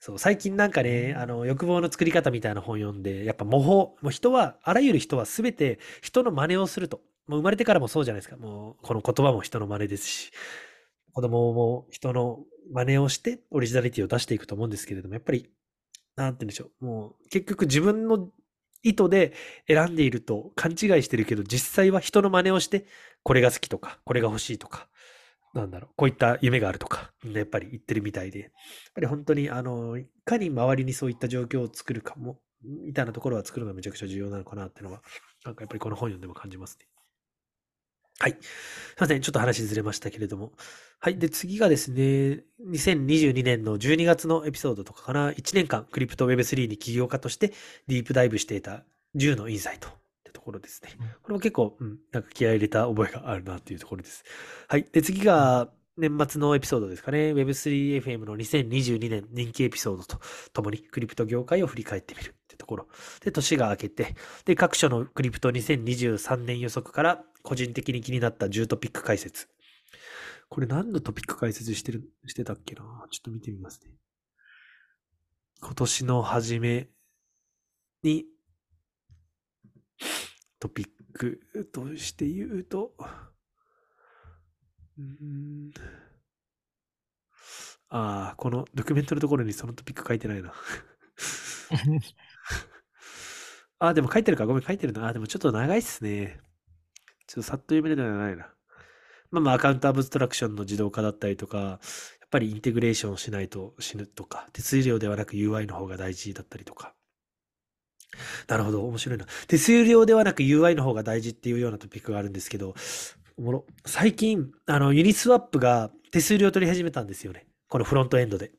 そう、最近なんかね、あの、欲望の作り方みたいな本読んで、やっぱ模倣、もう人は、あらゆる人は全て人の真似をすると。もう生まれてからもそうじゃないですか。もう、この言葉も人の真似ですし、子供も人の真似をしてオリジナリティを出していくと思うんですけれども、やっぱり、なんて言うんでしょう。もう、結局自分の意図で選んでいると勘違いしてるけど、実際は人の真似をして、これが好きとか、これが欲しいとか、なんだろう、こういった夢があるとか、やっぱり言ってるみたいで、やっぱり本当に、あの、いかに周りにそういった状況を作るかも、みたいなところは作るのがめちゃくちゃ重要なのかなっていうのは、なんかやっぱりこの本読んでも感じますね。はい。すいません。ちょっと話ずれましたけれども。はい。で、次がですね、2022年の12月のエピソードとかかな、1年間、クリプト Web3 に起業家としてディープダイブしていた10のインサイトってところですね。これも結構、うん、なんか気合い入れた覚えがあるなっていうところです。はい。で、次が、年末のエピソードですかね。Web3FM の2022年人気エピソードとともにクリプト業界を振り返ってみるってところ。で、年が明けて、で、各所のクリプト2023年予測から個人的に気になった10トピック解説。これ何のトピック解説してる、してたっけな？ちょっと見てみますね。今年の初めにトピックとして言うと、うーん。ああ、このドキュメントのところにそのトピック書いてないな。あ、でも書いてるか。ごめん、書いてるな。あ、でもちょっと長いっすね。ちょっとさっと読めるのではないな。まあまあ、アカウントアブストラクションの自動化だったりとか、やっぱりインテグレーションをしないと死ぬとか、手数料ではなく UI の方が大事だったりとか。なるほど、面白いな。手数料ではなく UI の方が大事っていうようなトピックがあるんですけど、おもろ。最近、あの、ユニスワップが手数料取り始めたんですよね。このフロントエンドで。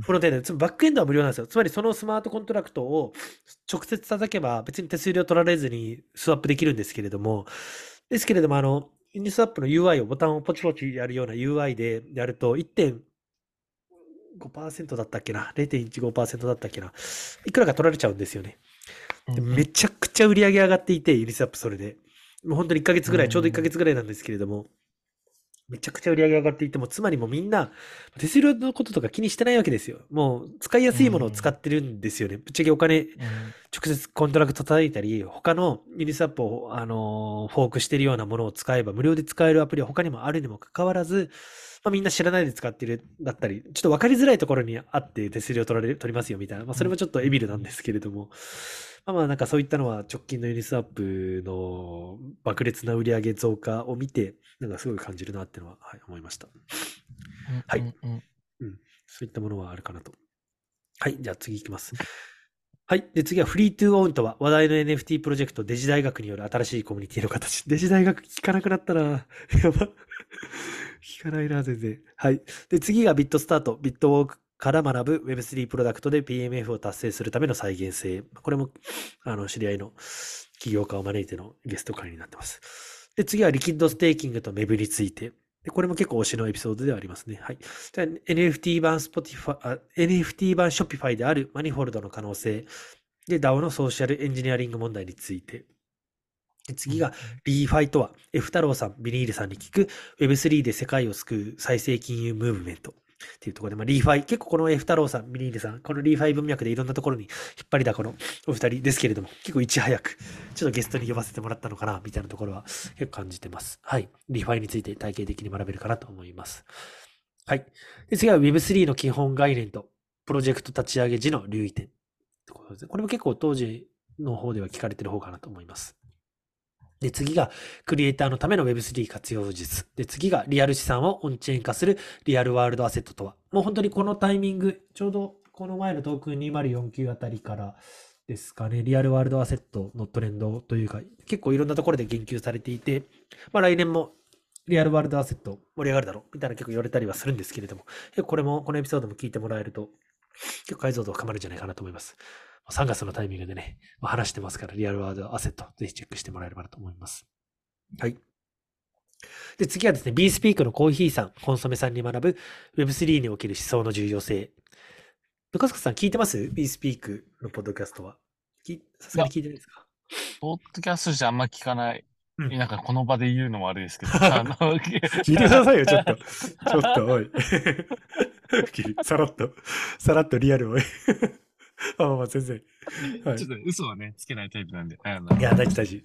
フロントエンド、つまりバックエンドは無料なんですよ。つまりそのスマートコントラクトを直接叩けば別に手数料取られずにスワップできるんですけれども、ですけれども、あの、 Uniswap の UI をボタンをポチポチやるような UI でやると1.5%だったっけな ?0.15% だったっけな？いくらか取られちゃうんですよね。でめちゃくちゃ売り上げ上がっていて、 Uniswap それで。もう本当に1ヶ月ぐらい、うんちょうど1ヶ月ぐらいなんですけれども、めちゃくちゃ売り上げ上がっていても、つまりもうみんな、手数料のこととか気にしてないわけですよ。もう使いやすいものを使ってるんですよね。ぶっちゃけお金、うん直接コントラクト叩いたり、他のユニスワップを、あのーフォークしてるようなものを使えば、無料で使えるアプリは他にもあるにもかかわらず、まあ、みんな知らないで使ってるだったり、ちょっと分かりづらいところにあって手数料取られる、取りますよみたいな、まあ、それもちょっと evil なんですけれども、まあまあなんかそういったのは直近のユニスワップの爆裂な売り上げ増加を見て、なんかすごい感じるなっていうのは、はい、思いました。はいうんうんそういったものはあるかなと。はい、じゃあ次いきます。はい。で、次はフリートゥーオンとは話題の NFT プロジェクトデジ大学による新しいコミュニティの形。デジ大学聞かなくなったなやば。聞かないな、全然。はい。で、次がビットスタート。ビットウォークから学ぶ Web3 プロダクトで PMF を達成するための再現性。これも、あの、知り合いの起業家を招いてのゲスト会になってます。で、次はリキッドステーキングと Web について。でこれも結構推しのエピソードではありますね。はい。じゃあ NFT 版 Spotify、あ NFT 版 Shopify であるマニフォルドの可能性。で、DAO のソーシャルエンジニアリング問題について。で次が、 ReFi とは、F 太郎さん、ビニールさんに聞く Web3 で世界を救う再生金融ムーブメント。っていうところで、まあ、 ReFi、結構この F 太郎さん、ビニールさん、この ReFi 文脈でいろんなところに引っ張りだこのお二人ですけれども、結構いち早く、ちょっとゲストに呼ばせてもらったのかな、みたいなところは結構感じてます。はい。 ReFi について体系的に学べるかなと思います。はい。で次は Web3 の基本概念と、プロジェクト立ち上げ時の留意点。これも結構当時の方では聞かれてる方かなと思います。で、次が、クリエイターのための Web3 活用術。で、次が、リアル資産をオンチェーン化するリアルワールドアセットとは。もう本当にこのタイミング、ちょうどこの前のトークン2049あたりからですかね、リアルワールドアセットのトレンドというか、結構いろんなところで言及されていて、まあ来年もリアルワールドアセット盛り上がるだろうみたいな結構言われたりはするんですけれども、これも、このエピソードも聞いてもらえると、結構解像度が深まるんじゃないかなと思います。3月のタイミングでね、まあ話してますから、リアルワールドアセット、ぜひチェックしてもらえればなと思います。はい。で、次はですね、B スピークのコーヒーさん、コンソメさんに学ぶ Web3 における思想の重要性。ルカスカさん聞いてます ?B スピークのポッドキャストは。きさすがに聞いてないですか？ポッドキャストじゃあんま聞かない。うんなんかこの場で言うのも悪いですけど。聞いてくださいよ、ちょっと。ちょっと、おい。さらっと、さらっとリアルを。あ、まあまあ、全然。はいちょっと嘘はね、つけないタイプなんで。いや、大事大事。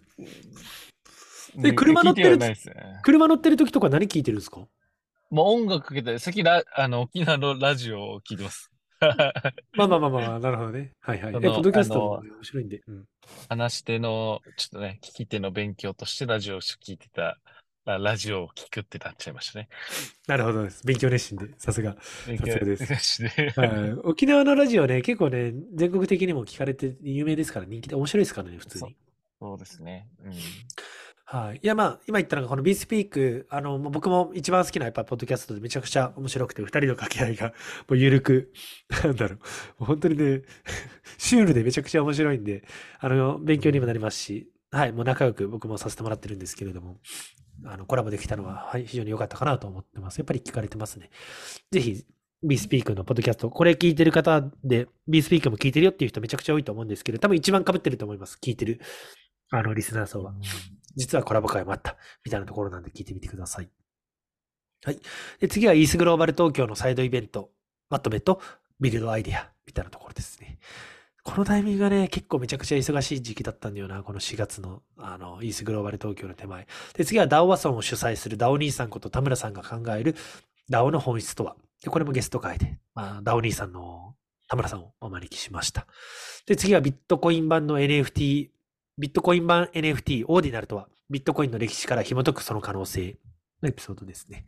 ねえ車乗ってるね。車乗ってる時とか何聞いてるんですか？もう音楽かけて、さっきラあの沖縄のラジオを聞いてます。まあまあまあまあ、なるほどね。はいはい。え、ポッドキャストも面白いんで。うん話し手の、ちょっとね、聞き手の勉強としてラジオを聞いてた、あラジオを聞くってなっちゃいましたね。なるほどです。勉強熱心で、さすが。勉さすがではい沖縄のラジオね、結構ね、全国的にも聞かれて有名ですから、人気で面白いですからね、普通に。そうですね。うん。はい。いや、まあ、今言ったのが、この B スピーク、あの、僕も一番好きな、やっぱ、ポッドキャストでめちゃくちゃ面白くて、二人の掛け合いが、もう緩く、なんだろう、もう本当にね、シュールでめちゃくちゃ面白いんで、あの、勉強にもなりますし、はい、もう仲良く僕もさせてもらってるんですけれども、あの、コラボできたのは、はい、非常に良かったかなと思ってます。やっぱり聞かれてますね。ぜひ、B スピークのポッドキャスト、これ聞いてる方で、B スピークも聞いてるよっていう人めちゃくちゃ多いと思うんですけど、多分一番被ってると思います。聞いてる、あの、リスナー層は。実はコラボ会もあった、みたいなところなんで聞いてみてください。はい。で、次はイースグローバル東京のサイドイベント、まとめとビルドアイデア、みたいなところですね。このタイミングがね、結構めちゃくちゃ忙しい時期だったんだよな、この4月の、あの、イースグローバル東京の手前。で、次はダオワソンを主催するダオ兄さんこと田村さんが考えるダオの本質とは。で、これもゲスト会で、まあ、ダオ兄さんの田村さんをお招きしました。で、次はビットコイン版の NFT、ビットコイン版 NFT オーディナルとは、ビットコインの歴史から紐解くその可能性のエピソードですね。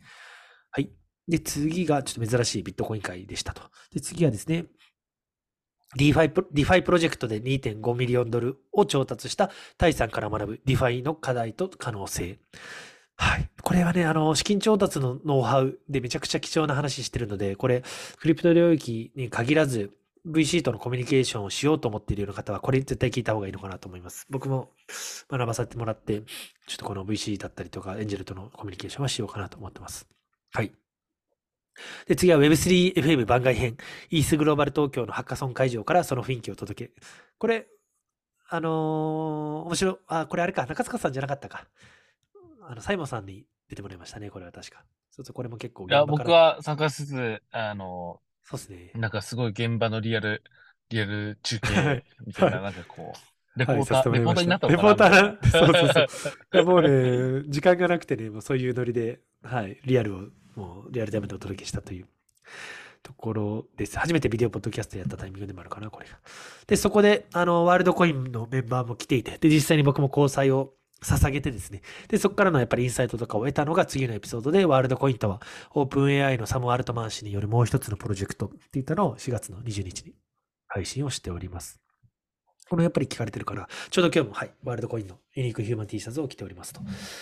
はい。で、次がちょっと珍しいビットコイン会でしたと。で、次はですね、DeFi プロ DeFi プロジェクトで2.5ミリオンドルを調達したタイさんから学ぶ DeFi の課題と可能性。はい。これはね、あの、資金調達のノウハウでめちゃくちゃ貴重な話してるので、これ、クリプト領域に限らず、VC とのコミュニケーションをしようと思っているような方は、これ絶対聞いた方がいいのかなと思います。僕も学ばさせてもらって、ちょっとこの VC だったりとか、エンジェルとのコミュニケーションはしようかなと思ってます。はい。で、次は Web3FM 番外編、イースグローバル東京のハッカソン会場からその雰囲気を届け。これ、あのー面白い、あ、これあれか、中塚さんじゃなかったか。あの、サイモンさんに出てもらいましたね、これは確か。そうそう、これも結構いや、僕、は参加しつつ、あの、そうですね。なんかすごい現場のリアル、リアル中 はい継みたいな、はなんかこう、レポはい、ーター、させてもらい。レポーターになったレポーター そうそうそう。もうね、時間がなくてね、もうそういうノリで、はい、リアルを、もうリアルタイムでお届けしたというところです。初めてビデオポッドキャストやったタイミングでもあるかな、これが。で、そこで、あの、ワールドコインのメンバーも来ていて、で、実際に僕も交際を捧げてですね。で、そこからのやっぱりインサイトとかを得たのが次のエピソードで、ワールドコインとは、オープン AI のサム・アルトマン氏によるもう一つのプロジェクトっていったのを4月の20日に配信をしております。このやっぱり聞かれてるから、ちょうど今日も、はい、ワールドコインのユニークヒューマン T シャツを着ておりますと。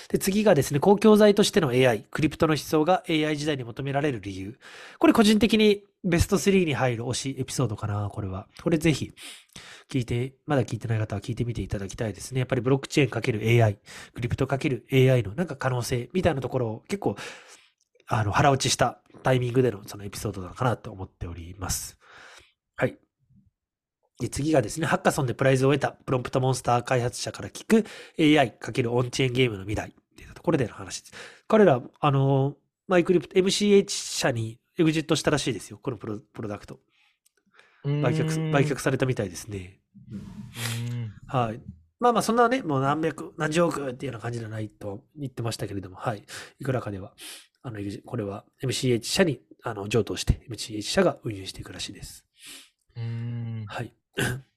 で、次がですね、公共財としての AI、クリプトの思想が AI 時代に求められる理由。これ個人的にベスト3に入る推しエピソードかな、これは。これぜひ聞いて、まだ聞いてない方は聞いてみていただきたいですね。やっぱりブロックチェーンかける AI、クリプトかける AI のなんか可能性みたいなところを結構、あの、腹落ちしたタイミングでのそのエピソードなのかなと思っております。はい。で、次がですね、ハッカソンでプライズを得たプロンプトモンスター開発者から聞く AI× オンチェーンゲームの未来っていったところでの話です。彼ら、あの、マイクリプト、MCH 社にエグジットしたらしいですよ、このプロプロダクト。売却、売却されたみたいですね。うんはい。まあまあ、そんなね、もう何百、何十億っていうような感じじゃないと言ってましたけれども、はい。いくらかでは、あの、これは MCH 社にあの譲渡して、MCH 社が運輸していくらしいです。うんはい。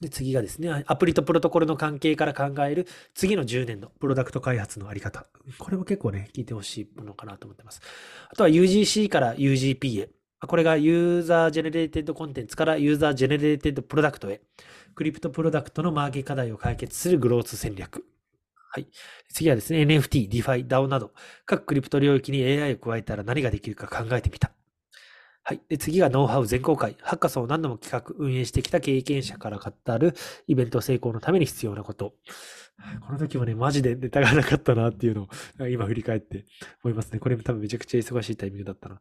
で、次がですね、アプリとプロトコルの関係から考える次の10年のプロダクト開発のあり方。これも結構ね、聞いてほしいものかなと思ってます。あとは UGC から UGP へ。これが user generated contents から user generated product へ。クリプトプロダクトのマーケ課題を解決するグロース戦略。はい。次はですね、NFT、DeFi、DAO など、各クリプト領域に AI を加えたら何ができるか考えてみた。はい。で、次がノウハウ全公開。ハッカソンを何度も企画、運営してきた経験者から語るイベント成功のために必要なこと。この時もね、マジでネタがなかったなっていうのを今振り返って思いますね。これも多分めちゃくちゃ忙しいタイミングだったな。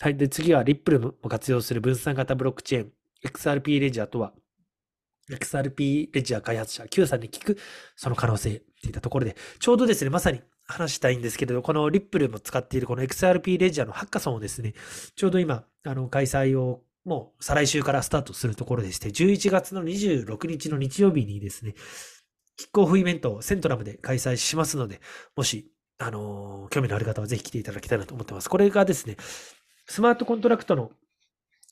はい。で、次はリップルも活用する分散型ブロックチェーン。XRP レジャーとは、XRP レジャー開発者 Q さんに聞くその可能性っていったところで、ちょうどですね、まさに話したいんですけれど、このリップルも使っているこの XRP レジャーのハッカソンをですね、ちょうど今、あの、開催をもう再来週からスタートするところでして、11月の26日の日曜日にですね、キックオフイベントをセントラムで開催しますので、もし、あのー興味のある方はぜひ来ていただきたいなと思ってます。これがですね、スマートコントラクトの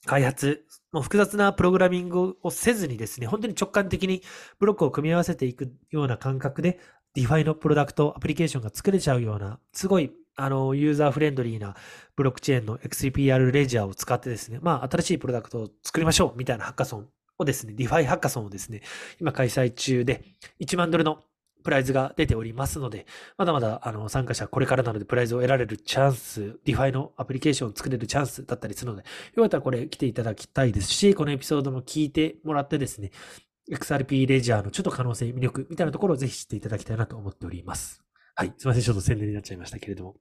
開発、もう複雑なプログラミングをせずにですね、本当に直感的にブロックを組み合わせていくような感覚で、DeFi のプロダクト、アプリケーションが作れちゃうような、すごい、あの、ユーザーフレンドリーなブロックチェーンの XCPR レジャーを使ってですね、まあ、新しいプロダクトを作りましょうみたいなハッカソンをですね、DeFi ハッカソンをですね、今開催中で、1万ドルのプライズが出ておりますので、まだまだあの参加者これからなのでプライズを得られるチャンス、DeFi のアプリケーションを作れるチャンスだったりするので、よかったらこれ来ていただきたいですし、このエピソードも聞いてもらってですね、XRP レジャーのちょっと可能性、魅力みたいなところをぜひ知っていただきたいなと思っております。はい。すいません。ちょっと宣伝になっちゃいましたけれども。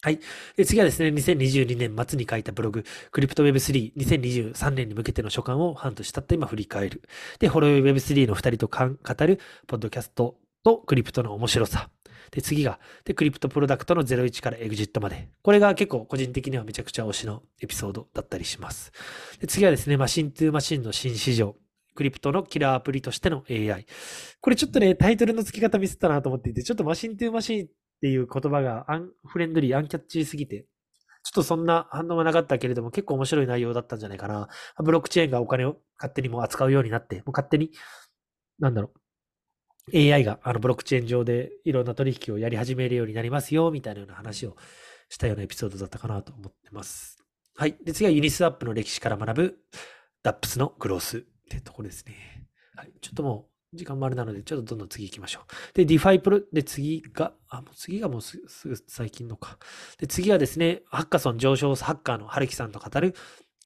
はい。次はですね、2022年末に書いたブログ、クリプト Web3、2023年に向けての所感を半年経って今振り返る。で、ホロウェブ Web3 の2人と語る、ポッドキャストとクリプトの面白さ。で、次が、で、クリプトプロダクトの01からエグジットまで。これが結構個人的にはめちゃくちゃ推しのエピソードだったりします。で、次はですね、マシントゥーマシンの新市場。クリプトのキラーアプリとしての AI。これちょっとね、タイトルの付け方ミスったなと思っていて、ちょっとマシントゥーマシンっていう言葉がアンフレンドリー、アンキャッチーすぎて、ちょっとそんな反応はなかったけれども、結構面白い内容だったんじゃないかな。ブロックチェーンがお金を勝手にもう扱うようになって、もう勝手に、なんだろう、AI があのブロックチェーン上でいろんな取引をやり始めるようになりますよ、みたいなような話をしたようなエピソードだったかなと思ってます。はい。で、次はユニスワップの歴史から学ぶ DApps のグロースってとこですね。はい。ちょっともう時間もあれなので、ちょっとどんどん次行きましょう。で、DeFi プロ、で、次が、あ、もう次がもうすすぐ最近のか。で、次はですね、ハッカソン常勝ハッカーの春樹さんと語る、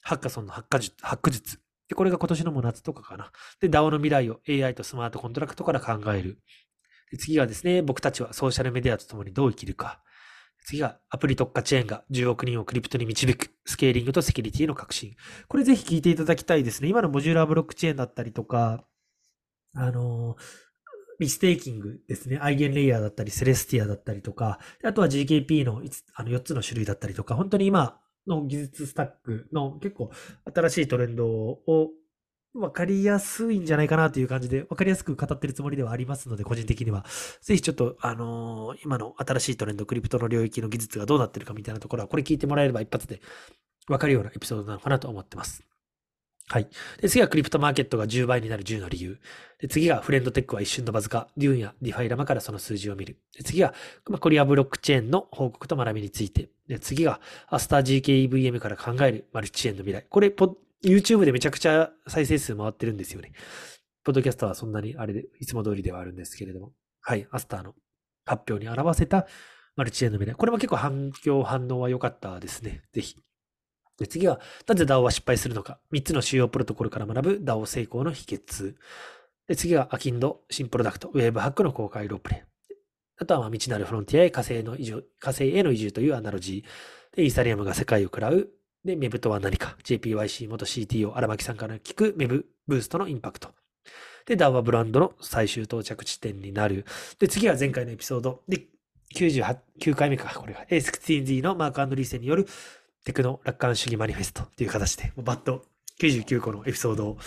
ハッカソンのハッカ術、ハック術。で、これが今年のも夏とかかな。で、DAO の未来を AI とスマートコントラクトから考える。で次はですね、僕たちはソーシャルメディアと共にどう生きるか。次がアプリ特化チェーンが10億人をクリプトに導く、スケーリングとセキュリティの革新。これぜひ聞いていただきたいですね。今のモジュラーブロックチェーンだったりとか、あの restaking ですね。アイゲンレイヤーだったり、セレスティアだったりとか、あとは ZKP のあの4つの種類だったりとか、本当に今の技術スタックの結構新しいトレンドを分かりやすいんじゃないかなという感じで、分かりやすく語ってるつもりではありますので、個人的には。ぜひちょっと、あのー今の新しいトレンド、クリプトの領域の技術がどうなってるかみたいなところは、これ聞いてもらえれば一発で分かるようなエピソードなのかなと思ってます。はい。で、次はクリプトマーケットが10倍になる10の理由。で、次がフレンドテックは一瞬のバズか、デューンやディファイラマからその数字を見る。で、次が、まあ、コリアブロックチェーンの報告と学びについて。で、次が、アスター zkEVM から考えるマルチチェーンの未来。これ、ポ YouTube でめちゃくちゃ再生数回ってるんですよね。ポッドキャストはそんなにあれで、いつも通りではあるんですけれども。はい。アスターの発表に合わせたマルチチェーンの未来。これも結構反響、反応は良かったですね。ぜひ。で次は、なぜ DAO は失敗するのか。3つの主要プロトコルから学ぶ DAO 成功の秘訣。で次は、アキンド、新プロダクト、ウェーブハックの公開ロープレイ。あとは、まあ未知なるフロンティアへ火星の移住、火星への移住というアナロジー。で、イーサリアムが世界を食らう。で、メブとは何か。JPYC 元 CTO 荒牧さんから聞くメブブーストのインパクト。で、DAO はブランドの最終到着地点になる。で、次は前回のエピソード。で、98、9回目か、これが。A16Z のマーク・リーセンによるテクノ楽観主義マニフェストっていう形で、バッと99個のエピソード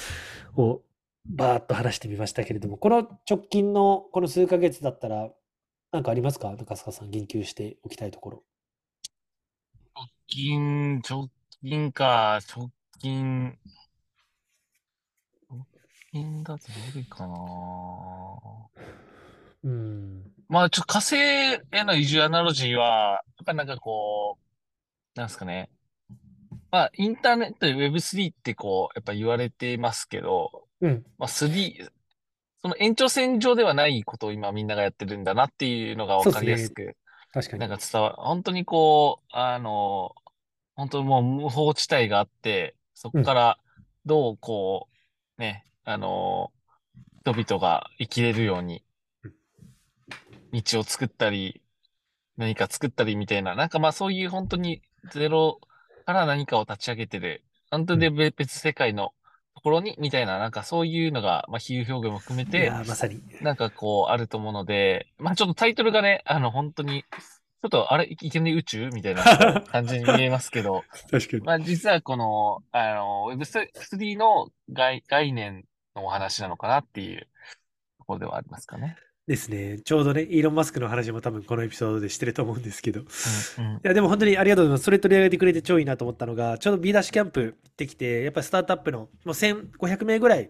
をバーッと話してみましたけれども、この直近のこの数ヶ月だったら、なんかありますか？中須賀さん、言及しておきたいところ。直近、直近か、直近、直近だとどれかな？うん。まあ、ちょ、火星への移住アナロジーは、やっぱりなんかこう、なんですかね。まあ、インターネットで Web3 ってこう、やっぱ言われてますけど、うん。まあ、3、その延長線上ではないことを今みんながやってるんだなっていうのがわかりやすく、確かに。なんか伝わる。本当にこう、あの、本当にもう無法地帯があって、そこからどうこう、ね、あの、人々が生きれるようにうん、道を作ったり、何か作ったりみたいな、なんかまあそういう本当にゼロから何かを立ち上げてる、本当に別別世界のところに、みたいな、なんかそういうのが、まあ比喩表現も含めいて、まさに。なんかこう、あると思うので、まあちょっとタイトルがね、あの、本当に、ちょっと、あれ、いきなり宇宙？みたいな 感じに見えますけど、確かに。まあ実はこの、あの、Web3 の概概念のお話なのかなっていうところではありますかね。ですね。ちょうどね、イーロン・マスクの話も多分このエピソードでしてると思うんですけど。うん、うんい。や、でも本当にありがとうございます。それ取り上げてくれて超いいなと思ったのが、ちょうど B ダッシュキャンプ行ってきて、やっぱりスタートアップのもう1500名ぐらい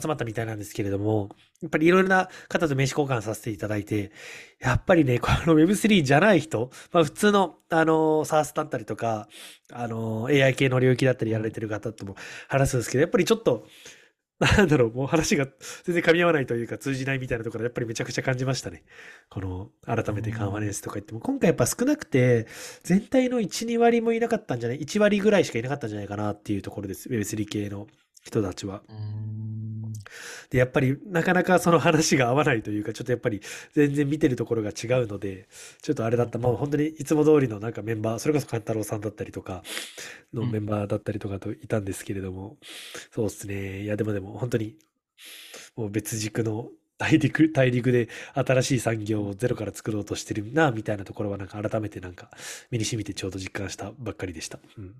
集まったみたいなんですけれども、やっぱりいろいろな方と名刺交換させていただいて、やっぱりね、この Web3 じゃない人、まあ普通の、あの、SARS だったりとか、あの、AI 系の領域だったりやられてる方とも話すんですけど、やっぱりちょっと、なんだろう、もう話が全然噛み合わないというか通じないみたいなところやっぱりめちゃくちゃ感じましたね。この改めてカンファレンスとか言っても、今回やっぱ少なくて、全体の1、2割もいなかったんじゃない ?1 割ぐらいしかいなかったんじゃないかなっていうところです。Web3 系の人たちは。で、やっぱりなかなかその話が合わないというか、ちょっとやっぱり全然見てるところが違うので、ちょっとあれだった。まあ本当にいつも通りのなんかメンバー、それこそ勘太郎さんだったりとかのメンバーだったりとかといたんですけれども、そうですね。いやでもでも本当にもう別軸の大陸、大陸で新しい産業をゼロから作ろうとしてるな、みたいなところはなんか改めてなんか身に染みてちょうど実感したばっかりでした。うん。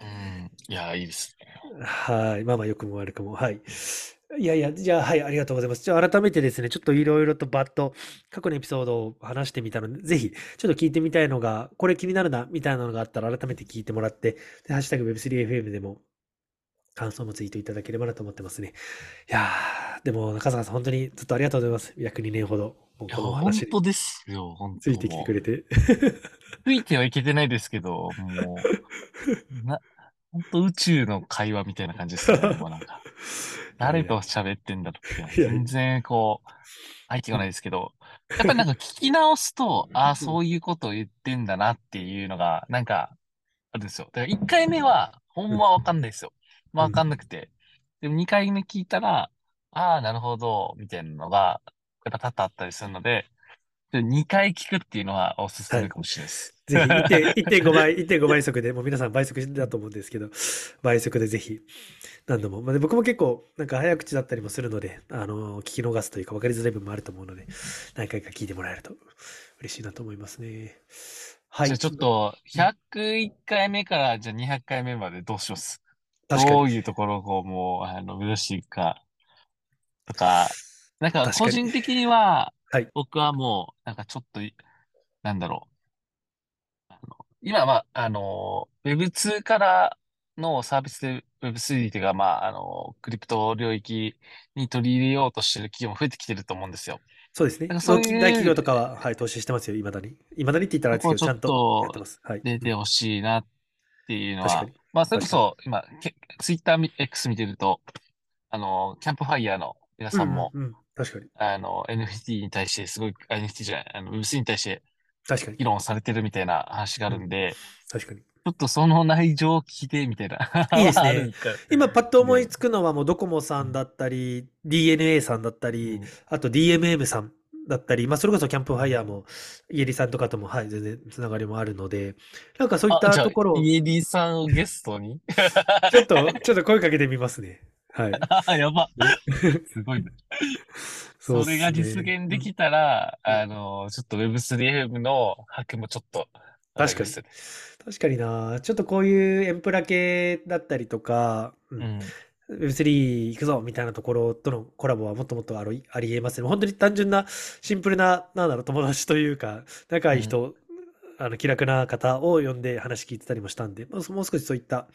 うん。いや、いいですね。はい。まあまあ、良くも悪くも。はい。いやいや、じゃあ、はい、ありがとうございます。じゃあ、改めてですね、ちょっといろいろとバッと過去のエピソードを話してみたので、ぜひ、ちょっと聞いてみたいのが、これ気になるな、みたいなのがあったら、改めて聞いてもらって、で、ハッシュタグ Web3FM でも、感想もツイートいただければなと思ってますね。いやー、でも、中坂さん、本当にずっとありがとうございます。約2年ほど、もういや、このお本話に当ですよ、本当ついてきてくれて。ついてはいけてないですけど、もう、な、本当宇宙の会話みたいな感じですよね、もうなんか。誰と喋ってんだろうっていうのはいやいや全然こう、相手がないですけど、やっぱりなんか聞き直すと、ああ、そういうことを言ってんだなっていうのが、なんか、あるんですよ。だから1回目は、ほんまわかんないですよ。まあわかんなくて。でも2回目聞いたら、ああ、なるほど、みたいなのが、やっぱ多々あったりするので、2回聞くっていうのはおすすめかもしれないです。ぜひ 1.5 1.5倍、1.5倍速で、もう皆さん倍速だと思うんですけど、倍速でぜひ何度も。まあ、で僕も結構なんか早口だったりもするので、あの聞き逃すというか分かりづらい部分もあると思うので、何回か聞いてもらえると嬉しいなと思いますね。はい。じゃあちょっと、101回目から、じゃあ200回目までどうします？確かに。どういうところをこう、もう、あの、目指していくか、とか、なんか個人的には、はい。僕はもう、なんかちょっとい、なんだろう。あの今は、あの、Web2 からのサービスで Web3 というか、まあ、あの、クリプト領域に取り入れようとしてる企業も増えてきてると思うんですよ。そうですね。なんかそういう大企業とかは、はい、投資してますよ、いまだに。いまだにって言ったらあれですけど、ちゃんととやってます。はい。うん出てほしいなっていうのはまあ、それこそ、今、け Twitter、X 見てると、あの、キャンプファイヤーの皆さんも、うんうんうん、確かに。あの、NFT に対してすごい、あ NFT じゃない、あの、Web3 に対して確かに。議。論されてるみたいな話があるんで、確かに。ちょっとその内情を聞いてみたいな。いいですね。今パッと思いつくのはもうドコモさんだったり、DNA さんだったり、うん。あと DMM さんだったり、まあそれこそキャンプファイヤーも、イエリさんとかとも、はい、全然つながりもあるので、なんかそういったところを、イエディさんをゲストに？ちょっと、ちょっと声かけてみますね。はい。あ、やば。すごいね。そっすねれが実現できたら、うんあの、ちょっと Web3FM の箔もちょっと上がりますよね、確かにな、ちょっとこういうエンプラ系だったりとか、ううんん。Web3 行くぞみたいなところとのコラボはもっともっとありありえますね。本当に単純なシンプルな、なんだろう、友達というか、仲いい人、あの気楽な方を呼んで話聞いてたりもしたんで、まあ、もう少しそういった、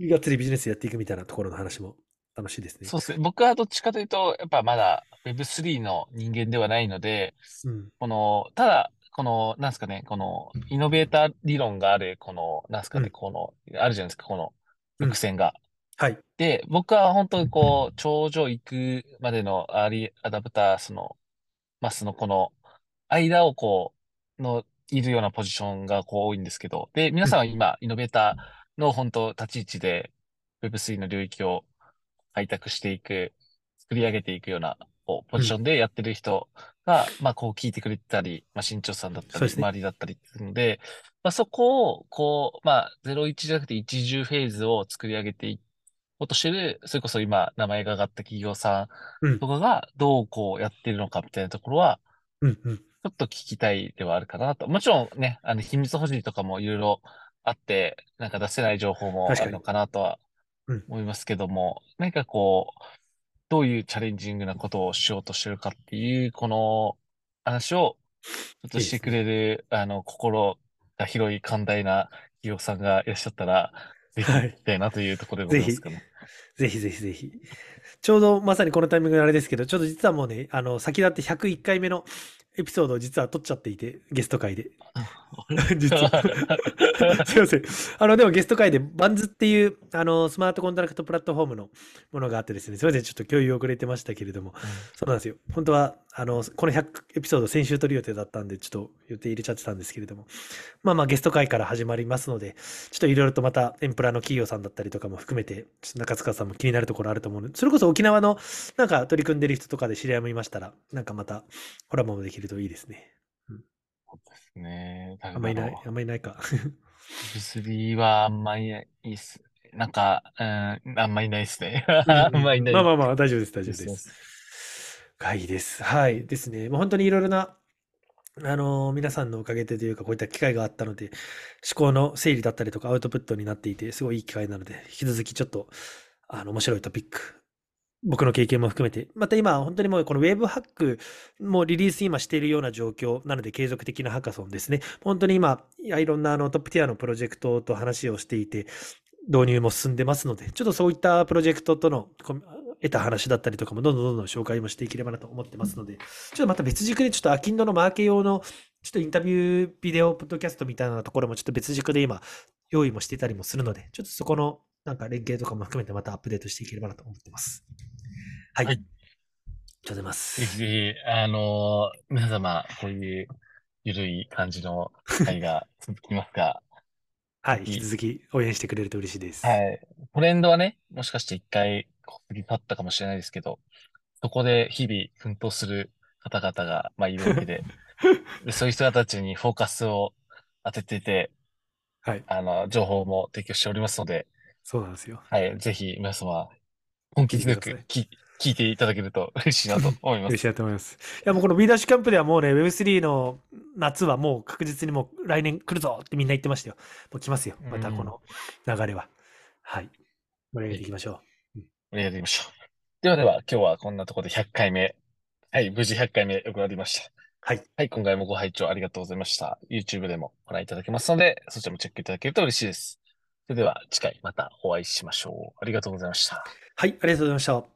がっつりビジネスやっていくみたいなところの話も楽しいですね。そうですね。僕はどっちかというと、やっぱまだ Web3 の人間ではないので、うん。この、ただ、この、なんすかね、この、イノベーター理論がある、この、なんすかね、うんこの、あるじゃないですか、この、うん伏線が。はい。で、僕は本当にこう、頂上行くまでのアーリーアダプター、その、まあ、その、この、間をこう、の、いるようなポジションがこう多いんですけど、で、皆さんは今、イノベーターの本当立ち位置で Web3 の領域を開拓していく、作り上げていくような、ポジションでやってる人が、まあ、こう聞いてくれてたり、まあ、新潮さんだったり、周りだったりするので、まあ、そこを、こう、まあ、01じゃなくて10フェーズを作り上げていこうとしてる、それこそ今、名前が挙がった企業さうんんと。かが、どうこうやってるのかみたいなところは、うんうん。ちょっと聞きたいではあるかなと。もちろんね、あの、秘密保持とかもいろいろあって、なんか出せない情報もあるのかなとはうん思いますけども、何かこう、どういうチャレンジングなことをしようとしてるかっていう、この話を、ちょっとしてくれる、あの、心が広い寛大な企業さんがいらっしゃったら、ぜひはい行きたいなというところでございますかね。ぜひぜひぜひ。ちょうどまさにこのタイミングであれですけど、ちょっと実はもうね、あの、先立って101回目のエピソードを実は撮っちゃっていて、ゲスト会で。実は。すいません。あの、でもゲスト会で、バンズっていう、あの、スマートコントラクトプラットフォームのものがあってですね、すいません、ちょっと共有遅れてましたけれども、そうなんですよ。本当は、あの、この100エピソード先週撮る予定だったんで、ちょっと予定入れちゃってたんですけれども、まあまあゲスト会から始まりますので、ちょっといろいろとまたエンプラの企業さんだったりとかも含めて、ちょっと中塚さんも気になるところあると思うので、それこそ沖縄のなんか取り組んでる人とかで知り合いもいましたら、なんかまたコラボもできるといいですね。ねえ、あんまりいない、あんまりいないか。Web3 はあんまりいないっす。なんか、うん、あんまりいないですね。うんあんまりいない。まあまあまあ、大丈夫です、大丈夫そうそうです。がいいです。はい。ですね。もう本当にいろいろな、あのー皆さんのおかげでというか、こういった機会があったので、思考の整理だったりとかアウトプットになっていて、すごいいい機会なので、引き続きちょっと、あの、面白いトピック、僕の経験も含めて、また今、本当にもうこのウェブハックもリリース今しているような状況なので、継続的なハカソンですね。本当に今、いろんなあのトップティアのプロジェクトと話をしていて、導入も進んでますので、ちょっとそういったプロジェクトとの得た話だったりとかも、どんどんどんどん紹介もしていければなと思ってますので、ちょっとまた別軸で、ちょっとアキンドのマーケ用の、ちょっとインタビュービデオ、ポッドキャストみたいなところも、ちょっと別軸で今、用意もしてたりもするので、ちょっとそこのなんか連携とかも含めてまたアップデートしていければなと思ってます。はい。はいありがとうございまぜすひ。ぜひ、あのー皆様、こういうゆるい感じの会が 続きますが、はい。引き続き応援してくれると嬉しいです。はい。トレンドはね、もしかして一回、こぎ去ったかもしれないですけど、そこで日々奮闘する方々が、まあ、いるわけで、で、そういう人たちにフォーカスを当ててて、はい。あの、情報も提供しておりますので、そうなんですよ。はい。ぜひ、皆様、本気強く聞聞聞いていただけると嬉しいなと思います。嬉しいなと思います。いや、もうこの B ダッシュキャンプではもうね、Web3 の夏はもう確実にもう来年来るぞってみんな言ってましたよ。もう来ますよ。またこの流れは。はい。盛り上げていきましょ盛り上げていきましょう。ではでは、今日はこんなところで100回目。はい、無事100回目行われました。う。はい。はい、今回もご拝聴ありがとうございました。YouTube でもご覧いただけますので、そちらもチェックいただけると嬉しいです。それでは次回またお会いしましょう。ありがとうございました。はい。ありがとうございました。